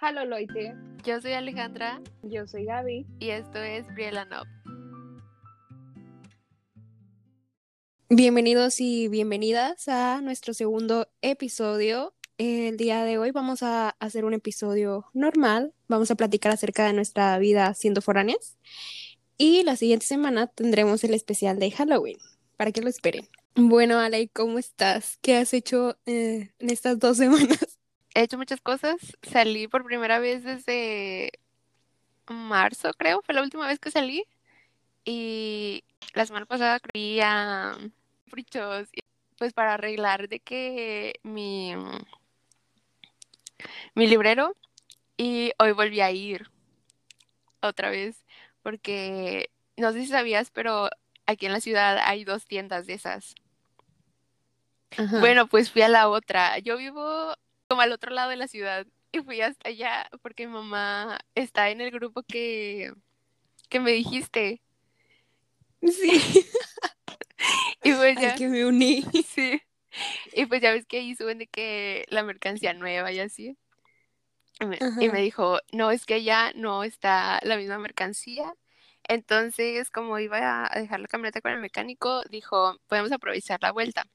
Halo Loite, Yo soy Alejandra yo soy Gaby. y esto es Briella Nob. Bienvenidos y bienvenidas a nuestro segundo episodio. El día de hoy vamos a hacer un episodio normal. Vamos a platicar acerca de nuestra vida siendo foráneas. Y la siguiente semana tendremos el especial de Halloween, para que lo esperen. Bueno, Ale, ¿cómo estás? ¿Qué has hecho eh, en estas dos semanas? He hecho muchas cosas. Salí por primera vez desde marzo, creo. Fue la última vez que salí. Y la semana pasada fui a Frichos, pues para arreglar de que mi, mi librero. Y hoy volví a ir otra vez. Porque no sé si sabías, pero aquí en la ciudad hay dos tiendas de esas. Ajá. Bueno, pues fui a la otra. Yo vivo como al otro lado de la ciudad y fui hasta allá porque mi mamá está en el grupo que, que me dijiste. sí, Y pues ya, que me uní. sí. Y pues ya ves que ahí suben de que la mercancía nueva y así. Y me, y Ajá. me dijo, no, es que ya no está la misma mercancía. Entonces, como iba a dejar la camioneta con el mecánico, dijo, podemos aprovechar la vuelta.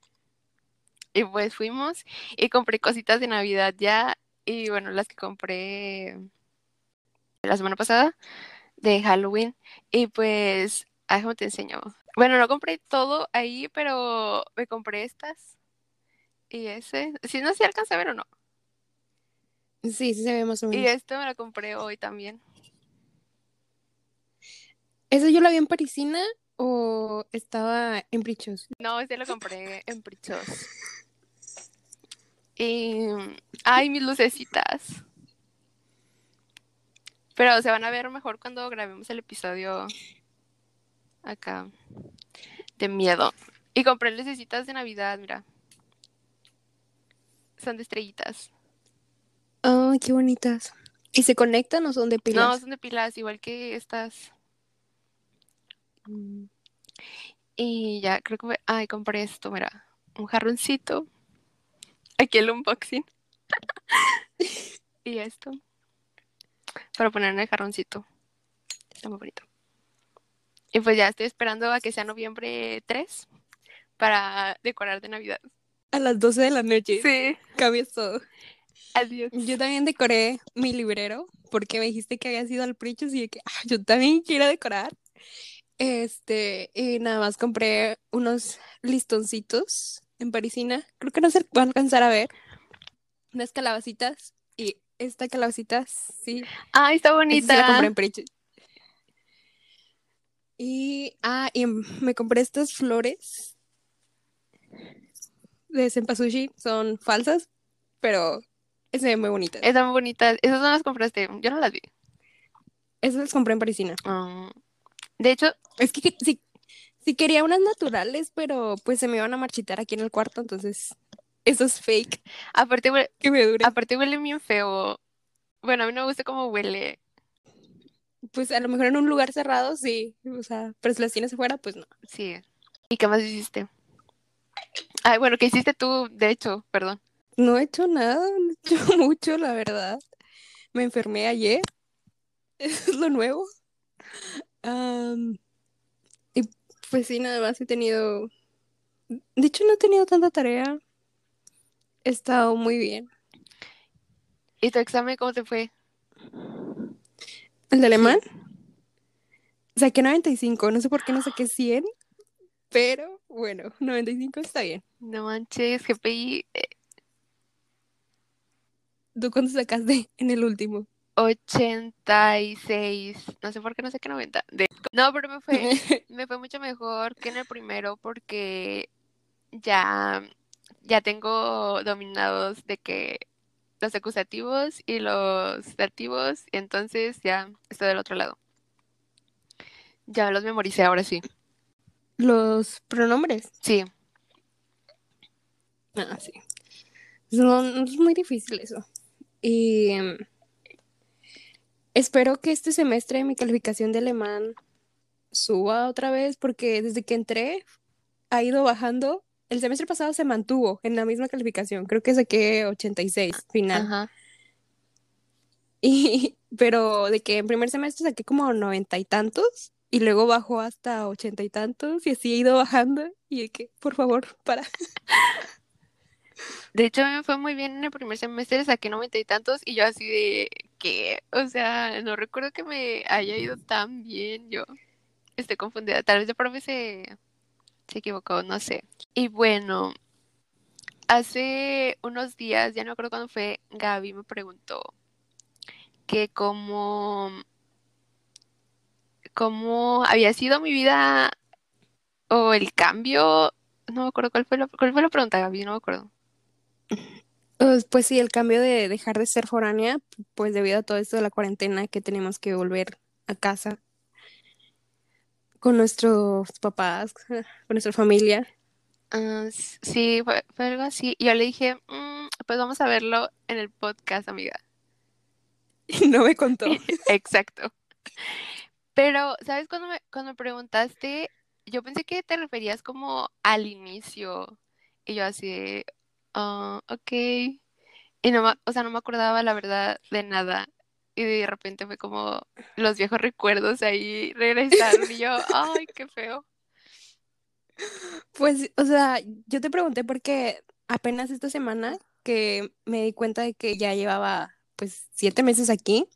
Y pues fuimos y compré cositas de Navidad ya. Y bueno, las que compré la semana pasada de Halloween. Y pues, ah, déjame te enseño. Bueno, no compré todo ahí, pero me compré estas. Y ese, si no se alcanza a ver o no. Sí, sí se ve más o Y menos. esto me lo compré hoy también. ¿Eso yo la vi en Parisina o estaba en Prichos? No, este lo compré en Prichos. Y, ay, mis lucecitas. Pero se van a ver mejor cuando grabemos el episodio acá de miedo. Y compré lucecitas de Navidad, mira. Son de estrellitas. Ay, qué bonitas. ¿Y se conectan o son de No, pilas? son de pilas, igual que estas. Mm. Y ya, creo que... me- Ay, compré esto, mira. Un jarroncito. Aquí el unboxing. y esto. Para poner en el jarroncito. Está muy bonito. Y pues ya estoy esperando a que sea noviembre 3 para decorar de Navidad. A las 12 de la noche. Sí. Cambias todo. Adiós. Yo también decoré mi librero porque me dijiste que habías ido al Prichos y de que "Ah, yo también quiero decorar. Este, y nada más compré unos listoncitos en Parisina. Creo que no se va a alcanzar a ver. Unas calabacitas. Y esta calabacita, sí, Ay, está esa sí la compré bonita. en. Y, ah, y me compré estas flores de Senpasushi. Son falsas, pero se ven muy bonitas. Están muy bonitas. Esas no las compraste. Yo no las vi. Esas las compré en Parisina. Mm. De hecho, Es que, que- sí, sí quería unas naturales, pero pues se me iban a marchitar aquí en el cuarto, entonces eso es fake, aparte, que me dure. aparte huele bien feo. Bueno, a mí no me gusta cómo huele. Pues a lo mejor en un lugar cerrado, sí, o sea, pero si las tienes afuera, pues no. Sí. ¿Y qué más hiciste? Ay, bueno, ¿qué hiciste tú? De hecho, perdón. No he hecho nada, no he hecho mucho, la verdad. Me enfermé ayer, eso es lo nuevo. Y pues sí, nada más he tenido, de hecho no he tenido tanta tarea, he estado muy bien. ¿Y tu examen cómo te fue? ¿El de alemán? Saqué 95, no sé por qué no saqué 100, pero bueno, 95 está bien. No manches, GPI eh, ¿Tú cuánto sacaste en el último? 86. No sé por qué no sé qué 90. De- No, pero me fue, me fue mucho mejor que en el primero porque ya, ya tengo dominados de que los acusativos y los dativos, entonces ya estoy del otro lado. Ya los memoricé ahora sí. Los pronombres. Sí. Ah, sí. No, no es muy difícil eso. Y em, espero que este semestre mi calificación de alemán suba otra vez, porque desde que entré ha ido bajando. El semestre pasado se mantuvo en la misma calificación. Creo que saqué 86 final. Ajá. pero de que en primer semestre saqué como noventa y tantos y luego bajó hasta ochenta y tantos y así he ido bajando y de que, por favor, para. De hecho, a mí me fue muy bien en el primer semestre, saqué noventa y tantos y yo así de que, o sea, no recuerdo que me haya ido tan bien, yo estoy confundida, tal vez de profe se, se equivocó, no sé. Y bueno, hace unos días, ya no recuerdo cuándo fue, Gaby me preguntó que cómo, cómo había sido mi vida o el cambio, no me acuerdo cuál fue la, cuál fue la pregunta, Gaby, no me acuerdo. Pues, pues sí, el cambio de dejar de ser foránea, pues debido a todo esto de la cuarentena que tenemos que volver a casa con nuestros papás, con nuestra familia. Ah, sí, fue, fue algo así. Yo le dije, "Mm, pues vamos a verlo en el podcast, amiga. Y no me contó. Exacto. Pero, ¿sabes? Cuando me, cuando me preguntaste, yo pensé que te referías como al inicio. Y yo así ah, ok. Y no, o sea, no me acordaba la verdad de nada. Y de repente fue como los viejos recuerdos ahí regresaron. Y yo, ay, qué feo. Pues, o sea, yo te pregunté porque apenas esta semana que me di cuenta de que ya llevaba pues siete meses aquí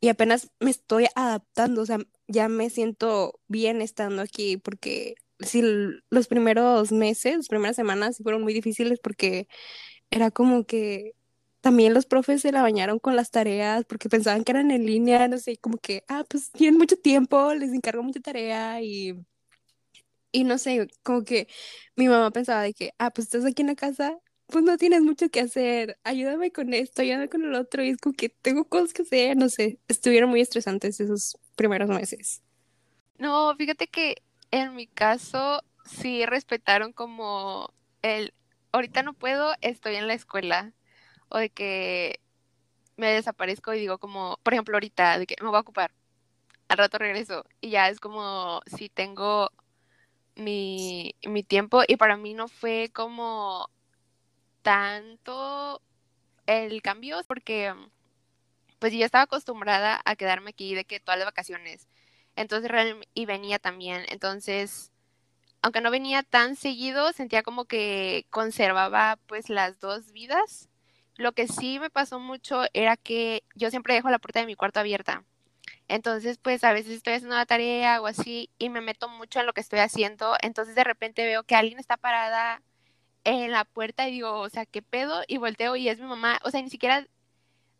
y apenas me estoy adaptando, o sea, ya me siento bien estando aquí porque sí, los primeros meses, las primeras semanas fueron muy difíciles porque era como que también los profes se la bañaron con las tareas porque pensaban que eran en línea, no sé, como que, ah, pues tienen mucho tiempo, les encargo mucha tarea y... Y no sé, como que mi mamá pensaba de que, ah, pues estás aquí en la casa, pues no tienes mucho que hacer, ayúdame con esto, ayúdame con el otro, y es como que tengo cosas que hacer, no sé, estuvieron muy estresantes esos primeros meses. No, fíjate que en mi caso sí respetaron como el, ahorita no puedo, estoy en la escuela. O de que me desaparezco y digo como, por ejemplo, ahorita, de que me voy a ocupar, al rato regreso. Y ya es como si tengo mi, mi tiempo y para mí no fue como tanto el cambio porque pues yo estaba acostumbrada a quedarme aquí de que todas las vacaciones. Entonces, y venía también. Entonces, aunque no venía tan seguido, sentía como que conservaba pues las dos vidas. Lo que sí me pasó mucho era que yo siempre dejo la puerta de mi cuarto abierta. Entonces, pues a veces estoy haciendo una tarea o así y me meto mucho en lo que estoy haciendo. Entonces, de repente veo que alguien está parada en la puerta y digo, o sea, ¿qué pedo? Y volteo y es mi mamá. O sea, ni siquiera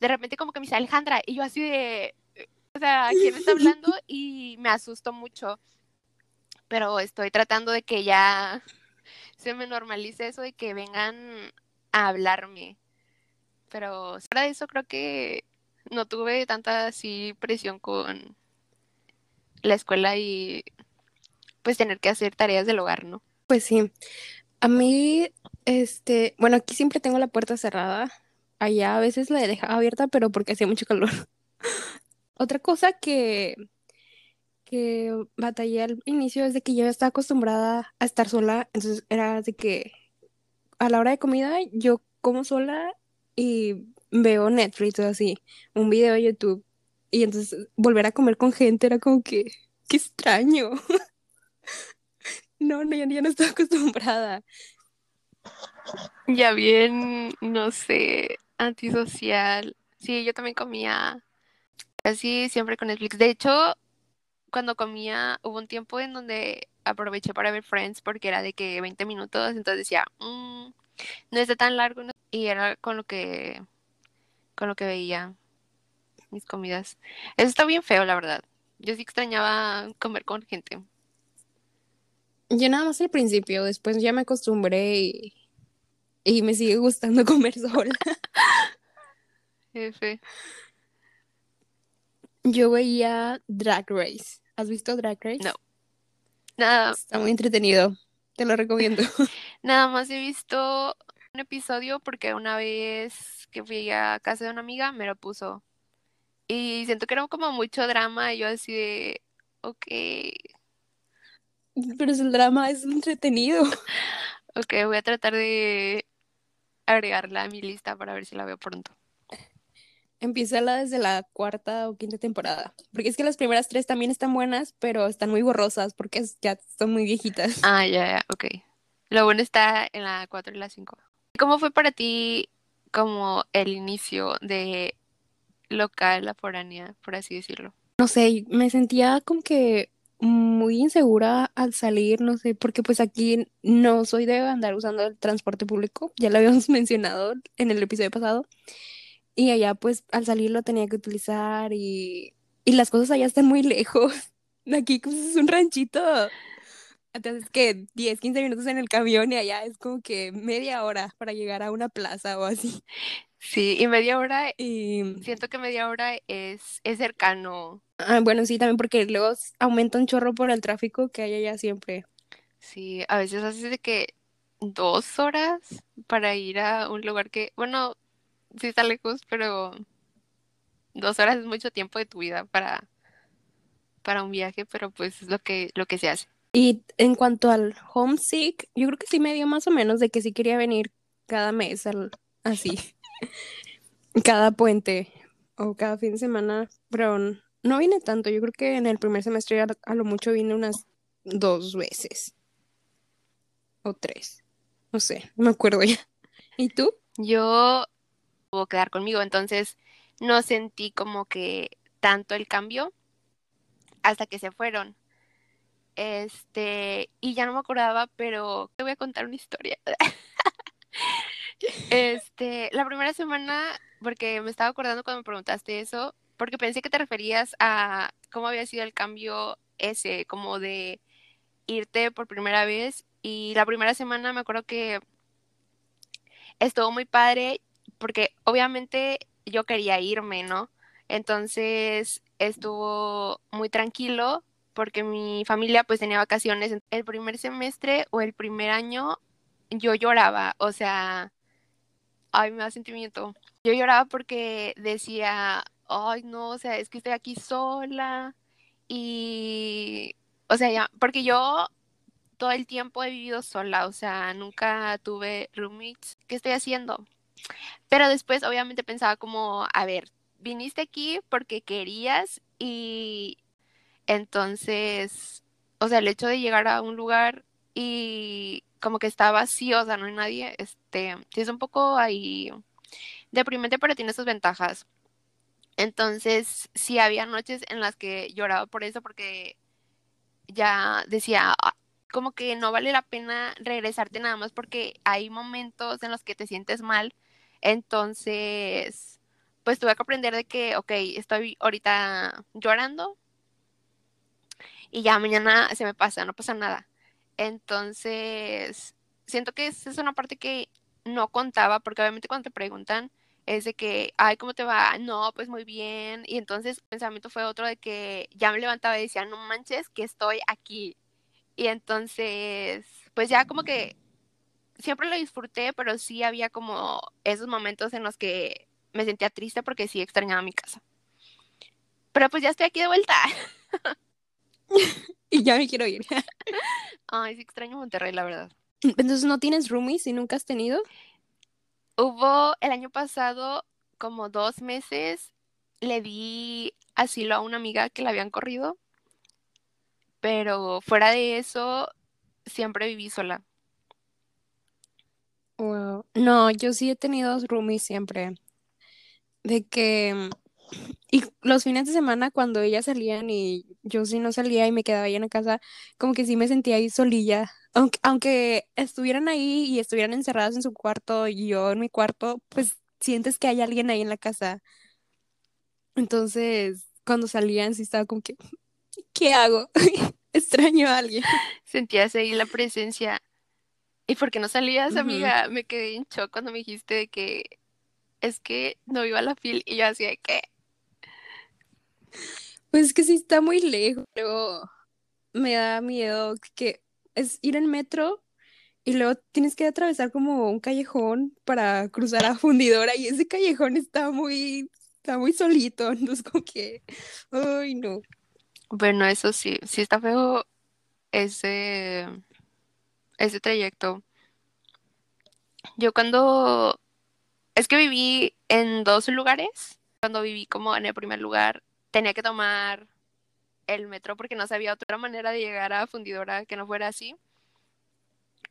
de repente como que me dice Alejandra y yo así de, o sea, ¿quién está hablando? Y me asusto mucho. Pero estoy tratando de que ya se me normalice eso de que vengan a hablarme. Pero fuera de eso creo que no tuve tanta así presión con la escuela y pues tener que hacer tareas del hogar, ¿no? Pues sí, a mí, este, bueno, aquí siempre tengo la puerta cerrada, allá a veces la dejaba abierta, pero porque hacía mucho calor. Otra cosa que, que batallé al inicio es de que yo estaba acostumbrada a estar sola, entonces era de que a la hora de comida yo como sola y veo Netflix o así, un video de YouTube. Y entonces volver a comer con gente era como que, qué extraño. No, no, ya, ya no estaba acostumbrada. Ya bien, no sé, antisocial. Sí, yo también comía así siempre con Netflix. De hecho, cuando comía, hubo un tiempo en donde aproveché para ver Friends porque era de que 20 minutos, entonces decía, "Mm, no está tan largo, ¿no?". Y era con lo que, con lo que veía mis comidas. Eso está bien feo, la verdad. Yo sí extrañaba comer con gente. Yo nada más al principio, después ya me acostumbré y, y me sigue gustando comer sola. F. Yo veía Drag Race. ¿Has visto Drag Race? No. Nada, Está muy entretenido. Te lo recomiendo. nada más he visto un episodio porque una vez que fui a casa de una amiga me lo puso. Y siento que era como mucho drama y yo así de, ok, Pero es el drama es entretenido. ok, voy a tratar de agregarla a mi lista para ver si la veo pronto. Empieza la desde la cuarta o quinta temporada. Porque es que las primeras tres también están buenas, pero están muy borrosas porque ya son muy viejitas. Ah, ya, ya, ok. Lo bueno está en la 4 y la 5. ¿Cómo fue para ti como el inicio de local, la foránea, por así decirlo? No sé, me sentía como que muy insegura al salir, no sé, porque pues aquí no soy de andar usando el transporte público, ya lo habíamos mencionado en el episodio pasado, y allá pues al salir lo tenía que utilizar y, y las cosas allá están muy lejos, aquí pues, es un ranchito, entonces que 10, 15 minutos en el camión y allá es como que media hora para llegar a una plaza o así. Sí, y media hora, Y siento que media hora es, es cercano. ah, bueno, sí, también porque luego aumenta un chorro por el tráfico que hay allá siempre. Sí, a veces haces de que dos horas para ir a un lugar que, bueno, sí está lejos, pero dos horas es mucho tiempo de tu vida para, para un viaje, pero pues es lo que, lo que se hace. Y en cuanto al homesick, yo creo que sí me dio más o menos de que sí quería venir cada mes, al- así, cada puente o cada fin de semana, pero no vine tanto. Yo creo que en el primer semestre a, a lo mucho vine unas dos veces o tres, no sé, no me acuerdo ya. ¿Y tú? Yo quedar conmigo, entonces no sentí como que tanto el cambio hasta que se fueron. Este, y ya no me acordaba, pero te voy a contar una historia. Este, la primera semana, porque me estaba acordando cuando me preguntaste eso, porque pensé que te referías a cómo había sido el cambio ese, como de irte por primera vez. Y la primera semana me acuerdo que estuvo muy padre, porque obviamente yo quería irme, ¿no? Entonces estuvo muy tranquilo, porque mi familia pues tenía vacaciones. El primer semestre o el primer año yo lloraba, o sea... Ay, me da sentimiento. Yo lloraba porque decía, ay, no, o sea, es que estoy aquí sola y, o sea, ya, porque yo todo el tiempo he vivido sola, o sea, nunca tuve roommates. ¿Qué estoy haciendo? Pero después, obviamente, pensaba como, a ver, viniste aquí porque querías y entonces, o sea, el hecho de llegar a un lugar y como que está vacío, o sea, no hay nadie, este, sí es un poco ahí deprimente, pero tiene sus ventajas. Entonces, sí había noches en las que lloraba por eso, porque ya decía, "Ah, como que no vale la pena regresarte nada más porque hay momentos en los que te sientes mal. Entonces, pues tuve que aprender de que, ok, estoy ahorita llorando y ya mañana se me pasa, no pasa nada. Entonces, siento que esa es una parte que no contaba, porque obviamente cuando te preguntan es de que, ay, ¿cómo te va? No, pues muy bien. Y entonces el pensamiento fue otro de que ya me levantaba y decía, no manches, que estoy aquí. Y entonces, pues ya como que siempre lo disfruté, pero sí había como esos momentos en los que me sentía triste porque sí extrañaba mi casa. Pero pues ya estoy aquí de vuelta. Y ya me quiero ir. Ay, sí extraño Monterrey, la verdad. Entonces, ¿no tienes roomies y nunca has tenido? Hubo el año pasado como dos meses, le di asilo a una amiga que la habían corrido, pero fuera de eso, siempre viví sola. Wow. No, yo sí he tenido roomies siempre. De que, y los fines de semana cuando ellas salían y yo sí no salía y me quedaba ahí en la casa, como que sí me sentía ahí solilla. Aunque, aunque estuvieran ahí y estuvieran encerradas en su cuarto y yo en mi cuarto, pues sientes que hay alguien ahí en la casa. Entonces, cuando salían sí estaba como que, ¿qué hago? Extraño a alguien. Sentías ahí la presencia. ¿Y por qué no salías, amiga? Me quedé en shock cuando me dijiste de que es que no iba a la fil y yo así de que, Pues es que sí está muy lejos. Luego me da miedo que es ir en metro y luego tienes que atravesar como un callejón para cruzar a Fundidora y ese callejón está muy, está muy solito. Entonces como que, ay no. bueno, eso sí, sí está feo ese, ese trayecto. Yo cuando, es que viví en dos lugares, cuando viví como en el primer lugar, tenía que tomar el metro porque no sabía otra manera de llegar a Fundidora que no fuera así.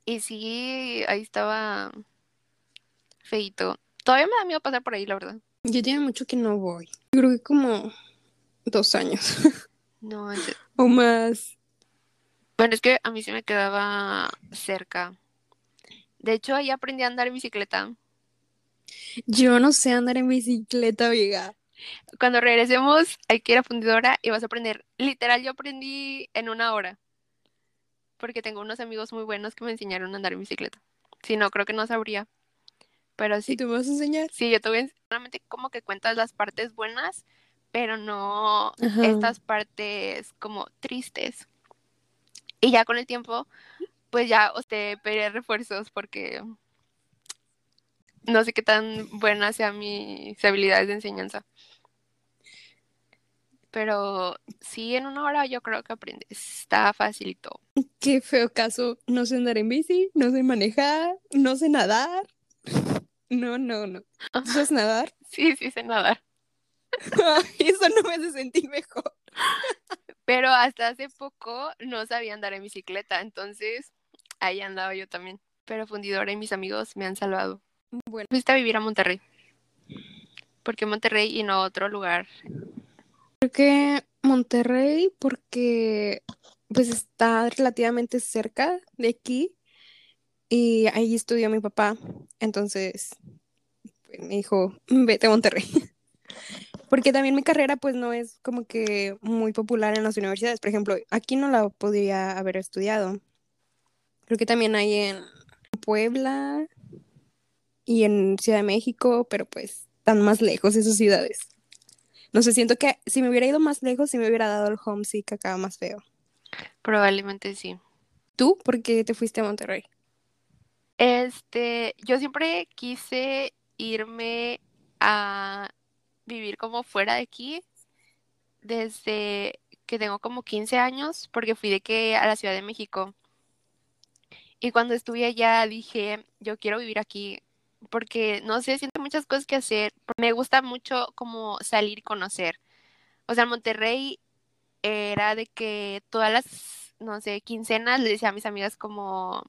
Y sí, ahí estaba feito. Todavía me da miedo pasar por ahí, la verdad. Yo tiene mucho que no voy. Yo creo que como dos años. No, serio. o más. Bueno, es que a mí se me quedaba cerca. De hecho, ahí aprendí a andar en bicicleta. Yo no sé andar en bicicleta, amiga. Cuando regresemos, hay que ir a Fundidora y vas a aprender. Literal, yo aprendí en una hora. Porque tengo unos amigos muy buenos que me enseñaron a andar en bicicleta. Si no, creo que no sabría. Pero ¿Y sí, tú me vas a enseñar? sí, yo tuve solamente como que cuentas las partes buenas, pero no Ajá. estas partes como tristes. Y ya con el tiempo, pues ya te pediré refuerzos porque no sé qué tan buenas sean mis habilidades de enseñanza. Pero sí, en una hora yo creo que aprendes. Está facilito. Qué feo caso. No sé andar en bici, no sé manejar, no sé nadar. No, no, no. ¿Tú sabes nadar? Sí, sí sé nadar. Eso no me hace sentir mejor. Pero hasta hace poco no sabía andar en bicicleta, entonces ahí andaba yo también. Pero Fundidora y mis amigos me han salvado. Bueno, Fuiste a vivir a Monterrey. ¿Por qué Monterrey y no otro lugar? creo que Monterrey, porque pues está relativamente cerca de aquí y ahí estudió mi papá. Entonces pues, me dijo, vete a Monterrey. Porque también mi carrera pues no es como que muy popular en las universidades. Por ejemplo, aquí no la podría haber estudiado. Creo que también hay en Puebla y en Ciudad de México, pero pues están más lejos esas ciudades. No sé, siento que si me hubiera ido más lejos, sí me hubiera dado el homesick acá más feo. Probablemente sí. ¿Tú por qué te fuiste a Monterrey? Este, yo siempre quise irme a vivir como fuera de aquí desde que tengo como 15 años, porque fui de que a la Ciudad de México. Y cuando estuve allá dije, yo quiero vivir aquí, porque no sé, siento muchas cosas que hacer. Me gusta mucho como salir y conocer. O sea, Monterrey era de que todas las, no sé, quincenas le decía a mis amigas como,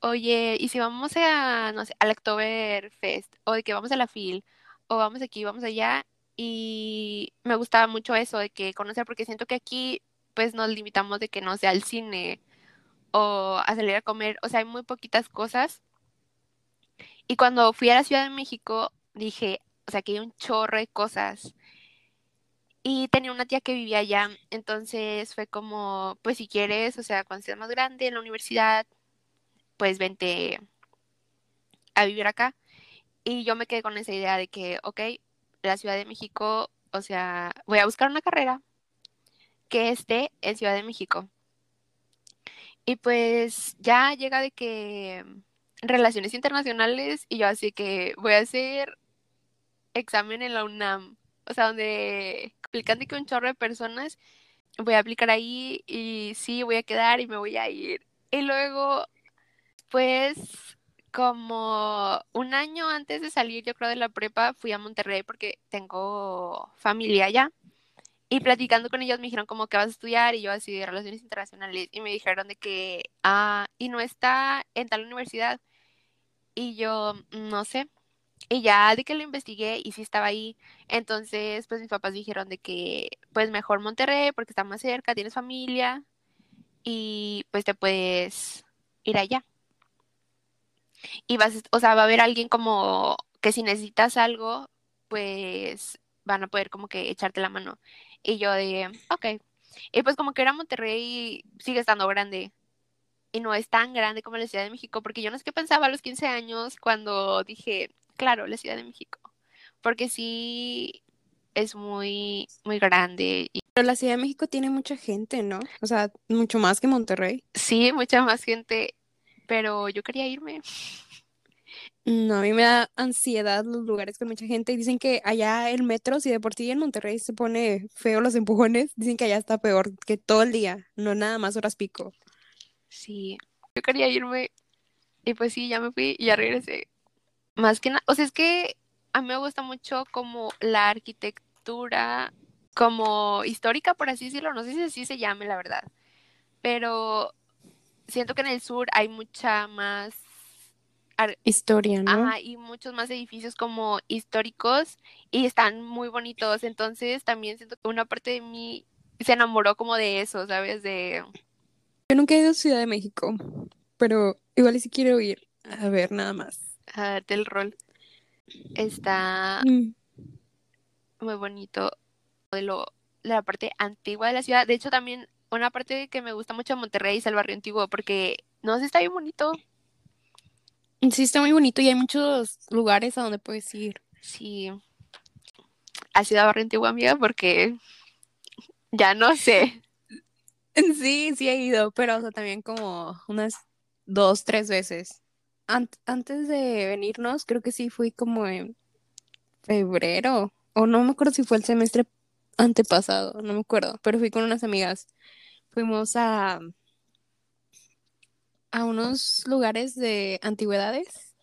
oye, ¿y si vamos a, no sé, al Oktoberfest? O de que vamos a la FIL, o vamos aquí, vamos allá. Y me gustaba mucho eso, de que conocer, porque siento que aquí, pues nos limitamos de que no sea al cine o a salir a comer, o sea, hay muy poquitas cosas. Y cuando fui a la Ciudad de México, dije, o sea, que hay un chorro de cosas. Y tenía una tía que vivía allá, entonces fue como, pues si quieres, o sea, cuando seas más grande en la universidad, pues vente a vivir acá. Y yo me quedé con esa idea de que, ok, la Ciudad de México, o sea, voy a buscar una carrera que esté en Ciudad de México. Y pues ya llega de que relaciones internacionales y yo así que voy a hacer examen en la UNAM, o sea, donde aplican de que un chorro de personas, voy a aplicar ahí y sí, voy a quedar y me voy a ir. Y luego, pues, como un año antes de salir, yo creo, de la prepa, fui a Monterrey porque tengo familia allá. Y platicando con ellos me dijeron como que vas a estudiar y yo así de relaciones internacionales y me dijeron de que, ah, y no está en tal universidad. Y yo, no sé. Y ya de que lo investigué y sí estaba ahí, entonces pues mis papás dijeron de que pues mejor Monterrey porque está más cerca, tienes familia y pues te puedes ir allá. Y vas, o sea, va a haber alguien como que si necesitas algo, pues van a poder como que echarte la mano. Y yo de, ok. Y pues como que era Monterrey, sigue estando grande. Y no es tan grande como la Ciudad de México, porque yo no es que pensaba a los 15 años cuando dije, claro, la Ciudad de México. Porque sí es muy, muy grande. Y Pero la Ciudad de México tiene mucha gente, ¿no? O sea, mucho más que Monterrey. sí, mucha más gente, pero yo quería irme. No, a mí me da ansiedad los lugares con mucha gente dicen que allá el metro, si de por sí en Monterrey se pone feo los empujones, dicen que allá está peor que todo el día, no nada más horas pico. Sí, yo quería irme. Y pues sí, ya me fui y ya regresé. Más que nada, o sea, es que a mí me gusta mucho como la arquitectura como histórica, por así decirlo, no sé si así se llame, la verdad, pero siento que en el sur hay mucha más historia, ¿no? Ajá, y muchos más edificios como históricos y están muy bonitos, entonces también siento que una parte de mí se enamoró como de eso, ¿sabes? De... Yo nunca he ido a Ciudad de México, pero igual si quiero ir a ver nada más. A darte el rol. Está Mm. muy bonito de lo de la parte antigua de la ciudad. De hecho, también una parte que me gusta mucho de Monterrey es el barrio antiguo, porque no sé, está bien bonito. Sí, está muy bonito y hay muchos lugares a donde puedes ir. Sí. ¿Has ido a barrio antiguo, amiga? Porque ya no sé. Sí, sí he ido, pero o sea, también como unas dos, tres veces. Ant- antes de venirnos, creo que sí fui como en febrero, o no me acuerdo si fue el semestre antepasado, no me acuerdo, pero fui con unas amigas. Fuimos a, a unos lugares de antigüedades.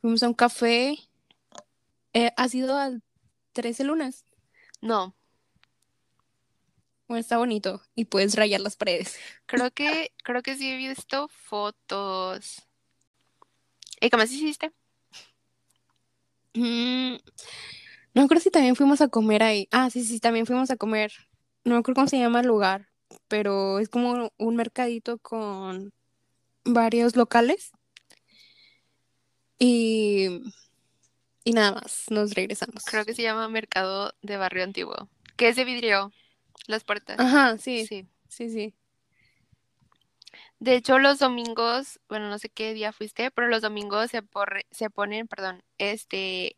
Fuimos a un café. Eh, ¿has ido al 13 lunas? No, Bueno, está bonito y puedes rayar las paredes. creo que, creo que sí he visto fotos. ¿Y qué más hiciste? Mm, no me acuerdo si también fuimos a comer ahí. Ah, sí, sí, también fuimos a comer. No me acuerdo cómo se llama el lugar, pero es como un mercadito con varios locales. Y, y nada más, nos regresamos. Creo que se llama Mercado de Barrio Antiguo. Que es de vidrio, las puertas. Ajá, sí, Sí. sí, sí. De hecho, los domingos, bueno, no sé qué día fuiste, pero los domingos se, porre- se ponen, perdón, este,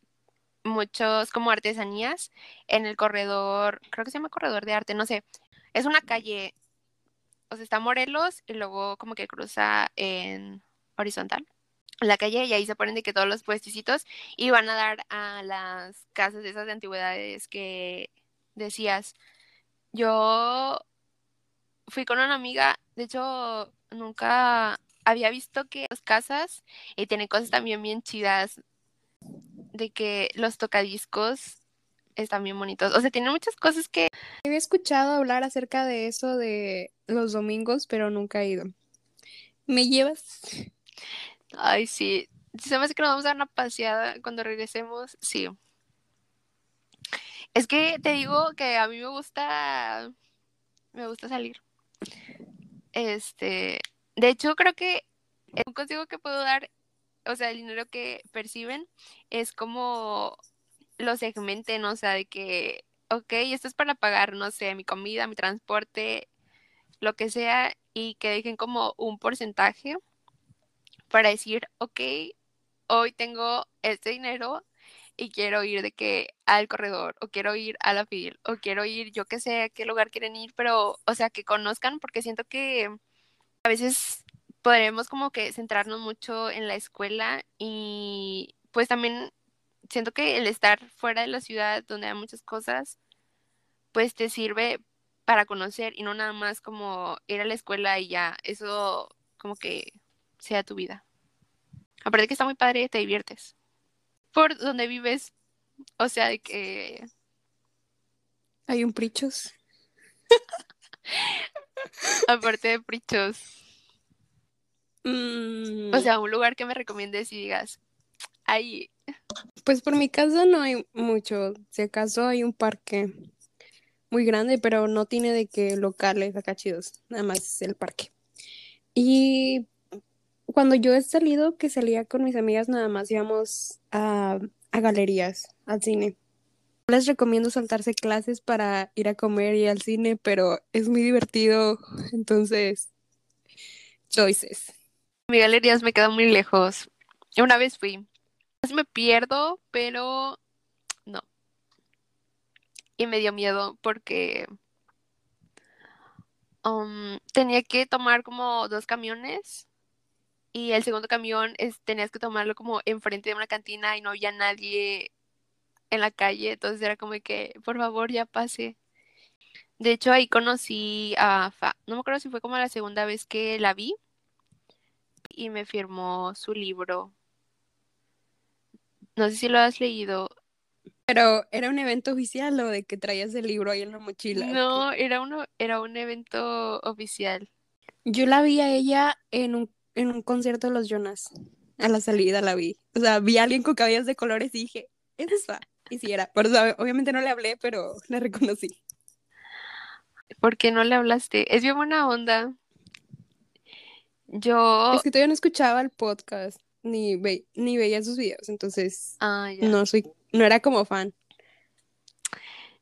muchos como artesanías en el corredor, creo que se llama corredor de arte, no sé. Es una calle, o sea, está Morelos y luego como que cruza en horizontal la calle y ahí se ponen de que todos los puestecitos y van a dar a las casas de esas de antigüedades que decías. Yo fui con una amiga, de hecho, nunca había visto que las casas y tienen cosas también bien chidas, de que los tocadiscos están bien bonitos. O sea, tienen muchas cosas que Había escuchado hablar acerca de eso de los domingos, pero nunca he ido. ¿Me llevas? Ay, sí. Se me hace que nos vamos a dar una paseada cuando regresemos. Sí. Es que te digo que a mí me gusta. Me gusta salir. Este. De hecho, creo que un consejo que puedo dar, o sea, el dinero que perciben, es como lo segmenten, o sea, de que, ok, esto es para pagar, no sé, mi comida, mi transporte, lo que sea, y que dejen como un porcentaje para decir, ok, hoy tengo este dinero y quiero ir de que al corredor, o quiero ir a la fil, o quiero ir, yo que sé, a qué lugar quieren ir, pero, o sea, que conozcan, porque siento que a veces podremos como que centrarnos mucho en la escuela y pues también siento que el estar fuera de la ciudad donde hay muchas cosas, pues te sirve para conocer y no nada más como ir a la escuela y ya, eso como que sea tu vida. Aparte que está muy padre, te diviertes. Por donde vives, o sea, de que Hay un Prichos. aparte de Prichos, Mm, o sea, un lugar que me recomiendes y digas, ahí, pues por mi casa no hay mucho. Si acaso hay un parque muy grande, pero no tiene de que locales acá chidos. Nada más es el parque. Y cuando yo he salido, que salía con mis amigas, nada más íbamos a, a galerías, al cine. Les recomiendo saltarse clases para ir a comer y al cine, pero es muy divertido. Entonces, choices. mi galerías me queda muy lejos. Una vez fui, me pierdo, pero no. Y me dio miedo porque um, tenía que tomar como dos camiones y el segundo camión es, tenías que tomarlo como enfrente de una cantina y no había nadie en la calle, entonces era como que, por favor, ya pase. De hecho, ahí conocí a Fa, no me acuerdo si fue como la segunda vez que la vi y me firmó su libro No sé si lo has leído. Pero era un evento oficial o de que traías el libro ahí en la mochila. No, era uno, era un evento oficial. Yo la vi a ella en un, en un concierto de los Jonas. A la salida la vi. O sea, vi a alguien con cabellos de colores y dije, es esa. Y si era. Por eso, obviamente no le hablé, pero la reconocí. ¿Por qué no le hablaste? Es bien buena onda. Yo. Es que todavía no escuchaba el podcast, ni, ve, ni veía sus videos, entonces Ah, ya. no soy, no era como fan.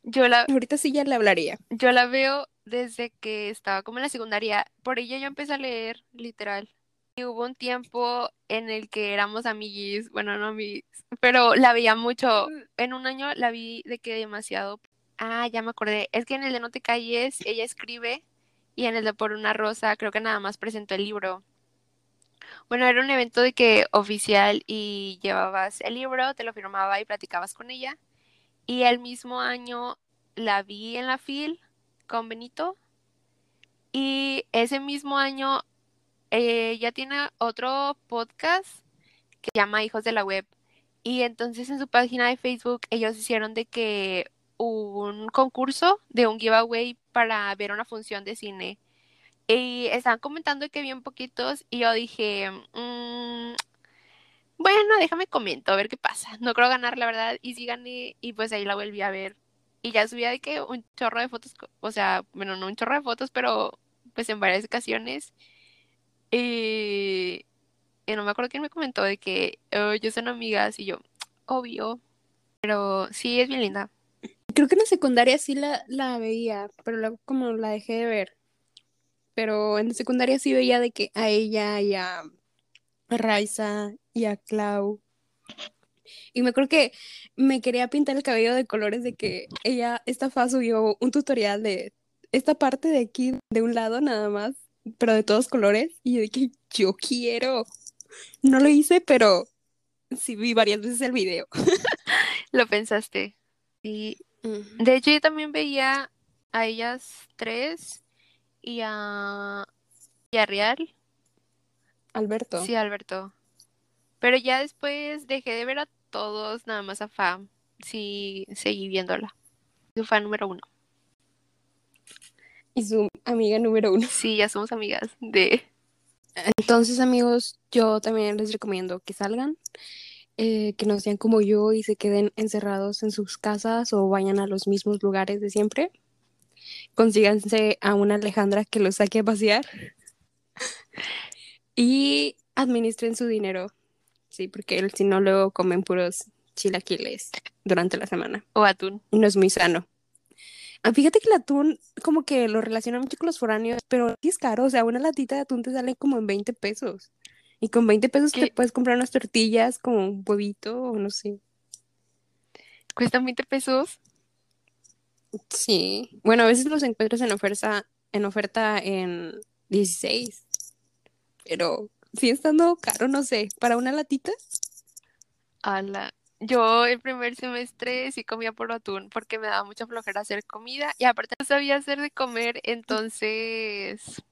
Yo la, Ahorita sí ya le hablaría. yo la veo desde que estaba como en la secundaria. Por ella yo empecé a leer, literal. Y hubo un tiempo en el que éramos amiguis, bueno, no amiguis, pero la veía mucho. En un año la vi de que demasiado. Ah, ya me acordé. Es que en el de No te calles, ella escribe y en el de Por una rosa creo que nada más presentó el libro. Bueno, era un evento de que oficial y llevabas el libro, te lo firmaba y platicabas con ella. Y el mismo año la vi en la FIL con Benito. Y ese mismo año eh, ella tiene otro podcast que se llama Hijos de la Web. Y entonces en su página de Facebook ellos hicieron de que un concurso de un giveaway para ver una función de cine. Y estaban comentando que bien poquitos y yo dije, "Mm, bueno, déjame comento a ver qué pasa. No creo ganar, la verdad, y sí gané y pues ahí la volví a ver. Y ya subía de que un chorro de fotos, o sea, bueno, no un chorro de fotos, pero pues en varias ocasiones. Y, y no me acuerdo quién me comentó de que "Oh, ellos son amigas y yo, obvio. Pero sí, es bien linda. Creo que en la secundaria sí la, la veía, pero luego como la dejé de ver. Pero en secundaria sí veía de que a ella y a Raiza y a Clau. Y me acuerdo que me quería pintar el cabello de colores de que ella, esta fa subió un tutorial de esta parte de aquí, de un lado nada más, pero de todos colores. Y yo que yo quiero. No lo hice, pero sí vi varias veces el video. Lo pensaste. Y de hecho yo también veía a ellas tres y a, y a Real. Alberto. Sí, Alberto. Pero ya después dejé de ver a todos, nada más a Fa. Sí, seguí viéndola. Su fan número uno. Y su amiga número uno. Sí, ya somos amigas de... Entonces, amigos, yo también les recomiendo que salgan, eh, que no sean como yo y se queden encerrados en sus casas o vayan a los mismos lugares de siempre. Consíganse a una Alejandra que los saque a pasear y administren su dinero. Sí, porque si no, luego comen puros chilaquiles durante la semana. O atún. Y no es muy sano. Ah, Fíjate que el atún como que lo relaciona mucho con los foráneos, pero sí es caro, o sea, una latita de atún te sale como en 20 pesos. Y con 20 pesos te puedes comprar unas tortillas con un huevito o no sé. Cuestan 20 pesos. Sí. Bueno, a veces los encuentras en oferta en oferta en 16. Pero sí estando caro, no sé, para una latita. Ala. Yo el primer semestre sí comía por atún porque me daba mucha flojera hacer comida y aparte no sabía hacer de comer, entonces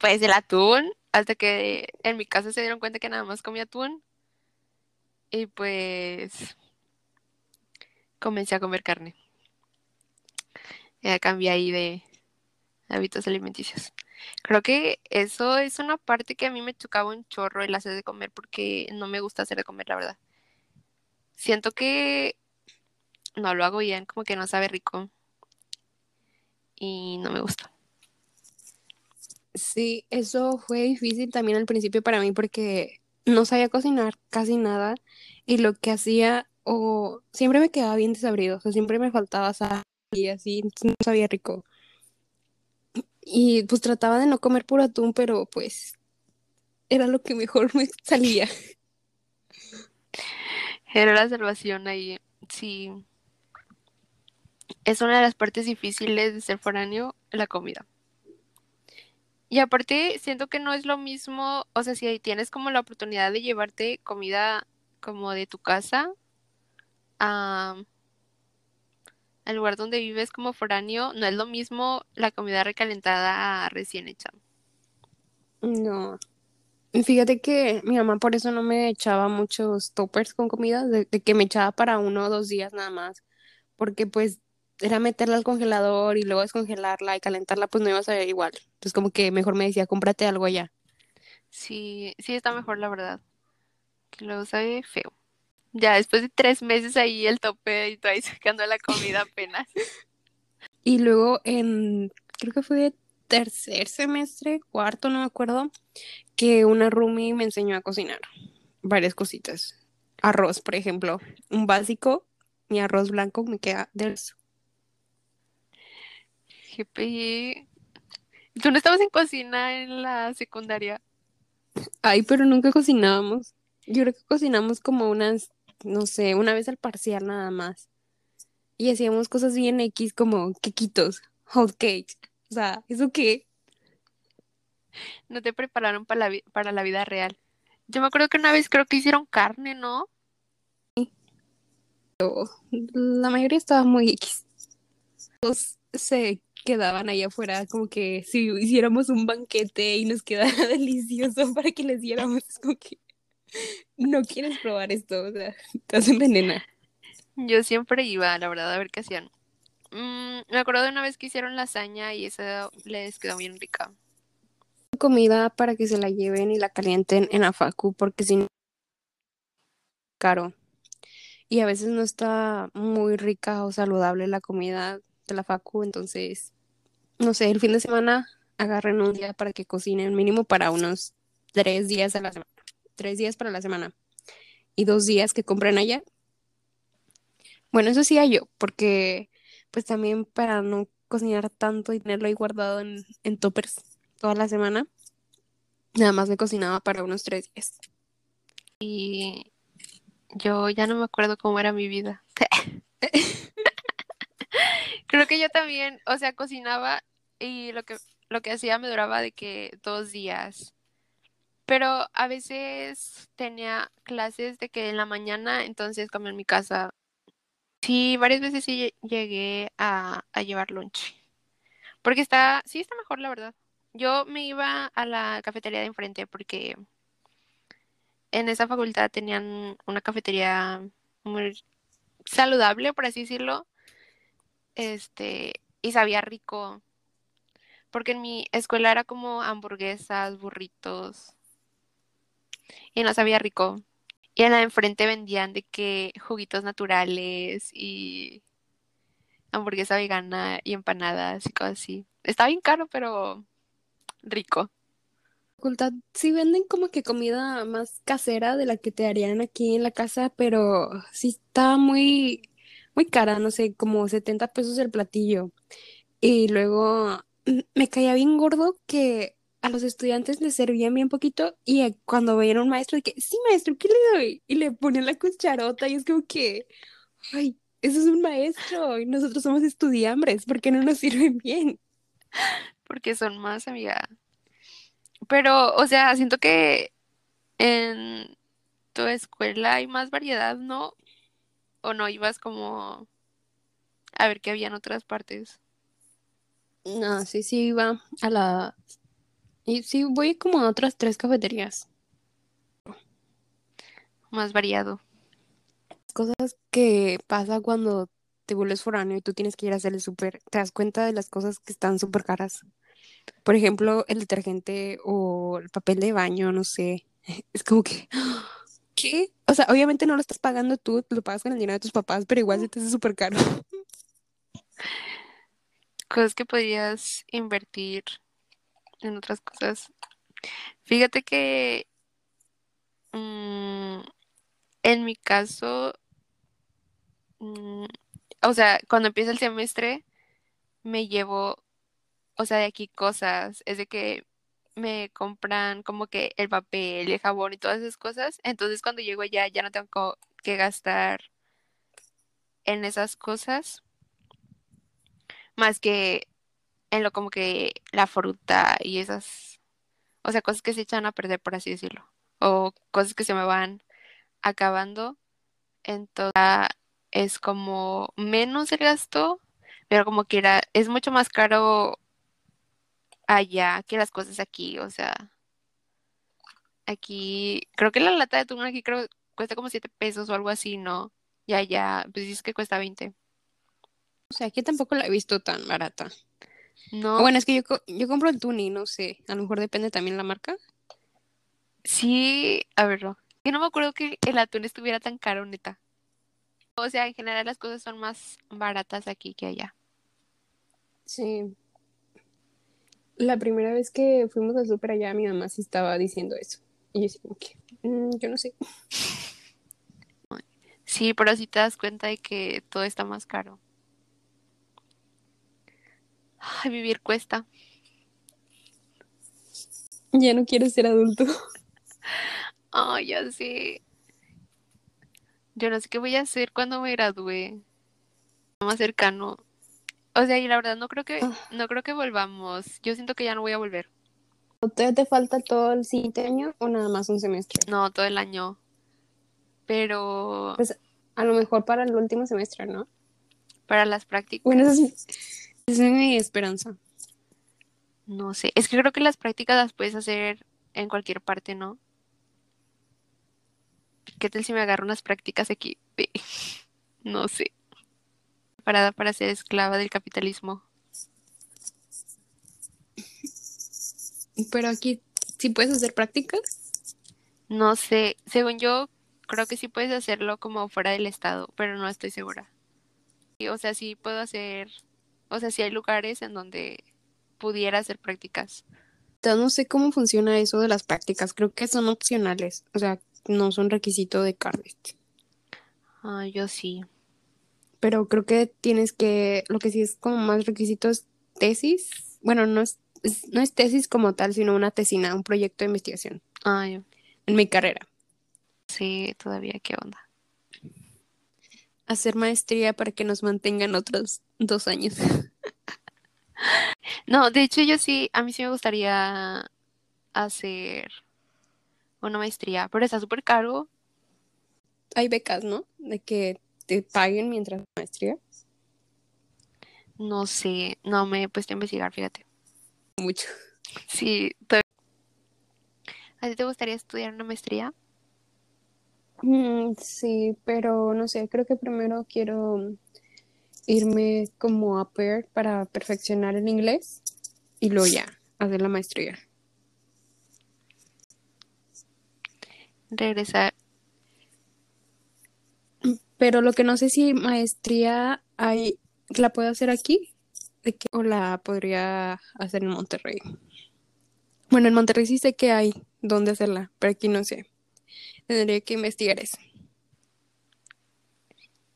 pues el atún, hasta que en mi casa se dieron cuenta que nada más comía atún y pues comencé a comer carne. Ya cambié ahí de hábitos alimenticios. Creo que eso es una parte que a mí me chocaba un chorro el hacer de comer porque no me gusta hacer de comer, la verdad. Siento que no lo hago bien, como que no sabe rico y no me gusta. Sí, eso fue difícil también al principio para mí porque no sabía cocinar casi nada y lo que hacía o siempre me quedaba bien desabrido, o sea, siempre me faltaba sal y así, no sabía rico. Y pues trataba de no comer puro atún, pero pues era lo que mejor me salía. Era la salvación ahí, sí. Es una de las partes difíciles de ser foráneo, la comida. Y aparte, siento que no es lo mismo, o sea, si ahí tienes como la oportunidad de llevarte comida como de tu casa a, al lugar donde vives como foráneo, no es lo mismo la comida recalentada recién hecha. No. Fíjate que mi mamá por eso no me echaba muchos toppers con comida, de, de que me echaba para uno o dos días nada más, porque pues era meterla al congelador y luego descongelarla y calentarla, pues no iba a saber igual. Entonces como que mejor me decía, cómprate algo allá. Sí, sí está mejor la verdad. Que luego sabe feo. Ya después de tres meses ahí el tope y tú ahí sacando la comida apenas. Y luego en, creo que fue tercer semestre, cuarto, no me acuerdo, que una roomie me enseñó a cocinar varias cositas. Arroz, por ejemplo, un básico, mi arroz blanco me queda de eso. GPI. ¿Tú no estabas en cocina en la secundaria? Ay, pero nunca cocinábamos. Yo creo que cocinamos como unas, no sé, una vez al parcial nada más. Y hacíamos cosas bien X como quequitos, hot cakes. O sea, ¿eso qué? No te prepararon para la, para la vida real. Yo me acuerdo que una vez creo que hicieron carne, ¿no? La mayoría estaba muy X. Todos se quedaban ahí afuera como que si hiciéramos un banquete y nos quedara delicioso para que les diéramos, como que no quieres probar esto, o sea, venena. Yo siempre iba, la verdad, a ver qué hacían. Mm, me acuerdo de una vez que hicieron lasaña y esa les quedó bien rica. Comida para que se la lleven y la calienten en la facu porque si no caro. Y a veces no está muy rica o saludable la comida de la facu, entonces, no sé, el fin de semana agarren un día para que cocinen mínimo para unos tres días a la semana. Tres días para la semana. Y dos días que compren allá. Bueno, eso sí yo, porque pues también para no cocinar tanto y tenerlo ahí guardado en, en toppers toda la semana, nada más me cocinaba para unos tres días. Y yo ya no me acuerdo cómo era mi vida. Creo que yo también, o sea, cocinaba y lo que, lo que hacía me duraba de que dos días. Pero a veces tenía clases de que en la mañana, entonces como en mi casa. Sí, varias veces sí lle- llegué a, a llevar lunch. Porque está, sí está mejor, la verdad. Yo me iba a la cafetería de enfrente porque en esa facultad tenían una cafetería muy saludable, por así decirlo. Este, y sabía rico. Porque en mi escuela era como hamburguesas, burritos. Y no sabía rico. Y en la de enfrente vendían de que juguitos naturales y hamburguesa vegana y empanadas y cosas así. Está bien caro, pero rico. facultad sí venden como que comida más casera de la que te harían aquí en la casa, pero sí está muy, muy cara, no sé, como 70 pesos el platillo. Y luego mm, me caía bien gordo que a los estudiantes les servían bien poquito y eh, cuando veían a un maestro de que, sí, maestro, ¿qué le doy? Y le ponían la cucharota y es como que, ay, eso es un maestro y nosotros somos estudiambres, ¿por qué no nos sirven bien? Porque son más, amiga. Pero, o sea, siento que en tu escuela hay más variedad, ¿no? ¿O no ibas como a ver qué había en otras partes? No, sí, sí, iba a la... Y sí, voy como a otras tres cafeterías. Más variado. Cosas que pasa cuando te vuelves foráneo y tú tienes que ir a hacer el súper, te das cuenta de las cosas que están súper caras. Por ejemplo, el detergente o el papel de baño, no sé. Es como que, ¿qué? O sea, obviamente no lo estás pagando tú, lo pagas con el dinero de tus papás, pero igual se te hace súper caro. Cosas que podías invertir en otras cosas. Fíjate que mm, en mi caso, mm, o sea, cuando empieza el semestre, me llevo, o sea, de aquí cosas. Es de que me compran como que el papel, el jabón y todas esas cosas. Entonces cuando llego allá ya no tengo que gastar en esas cosas, más que en lo como que la fruta y esas, o sea, cosas que se echan a perder, por así decirlo, o cosas que se me van acabando. Entonces es como menos el gasto, pero como quiera, es mucho más caro allá que las cosas aquí, o sea, Aquí, creo que la lata de atún aquí creo cuesta como 7 pesos o algo así, ¿no? Ya, ya, pues dices que cuesta 20. O sea, aquí tampoco la he visto tan barata. No, O Bueno, es que yo, yo compro el tuni, no sé. A lo mejor depende también la marca. sí, a ver, no. Yo no me acuerdo que el atún estuviera tan caro, neta. O sea, en general las cosas son más baratas aquí que allá. Sí. La primera vez que fuimos al súper allá, mi mamá sí estaba diciendo eso. Y yo así como que, "Mm, yo no sé. Sí, pero sí te das cuenta de que todo está más caro. Ay, vivir cuesta. Ya no quiero ser adulto. Ay, ya sé. Yo no sé qué voy a hacer cuando me gradúe. Más cercano. O sea, y la verdad no creo que Ah. no creo que volvamos. Yo siento que ya no voy a volver. ¿Todavía te falta todo el siguiente año o nada más un semestre? No, todo el año. Pero Pues a lo mejor para el último semestre, ¿no? para las prácticas, Bueno, esa es, es mi esperanza. no sé. Es que creo que las prácticas las puedes hacer en cualquier parte, ¿no? ¿Qué tal si me agarro unas prácticas aquí? No sé. Preparada para ser esclava del capitalismo. Pero aquí sí puedes hacer prácticas. No sé. Según yo, creo que sí puedes hacerlo como fuera del estado, pero no estoy segura. O sea, sí puedo hacer, o sea, sí hay lugares en donde pudiera hacer prácticas. Entonces, no sé cómo funciona eso de las prácticas. Creo que son opcionales. O sea, no son requisito de Carlet. Ah, yo sí. Pero creo que tienes que, lo que sí es como más requisito es tesis. Bueno, no es, es- no es tesis como tal, sino una tesina, un proyecto de investigación Ay, en mi carrera. sí, todavía, ¿qué onda? Hacer maestría para que nos mantengan otros dos años. No, de hecho yo sí, a mí sí me gustaría hacer una maestría, pero está súper caro. Hay becas, ¿no? De que te paguen mientras maestría. No sé, no me he puesto a investigar, fíjate. Mucho. Sí, ¿a ti te gustaría estudiar una maestría? Mm, sí, pero no sé, creo que primero quiero irme como a pair para perfeccionar el inglés y luego ya hacer la maestría. Regresar. Pero lo que no sé si maestría hay, la puedo hacer aquí o la podría hacer en Monterrey. Bueno, en Monterrey sí sé que hay dónde hacerla, pero aquí no sé. Tendría que investigar eso.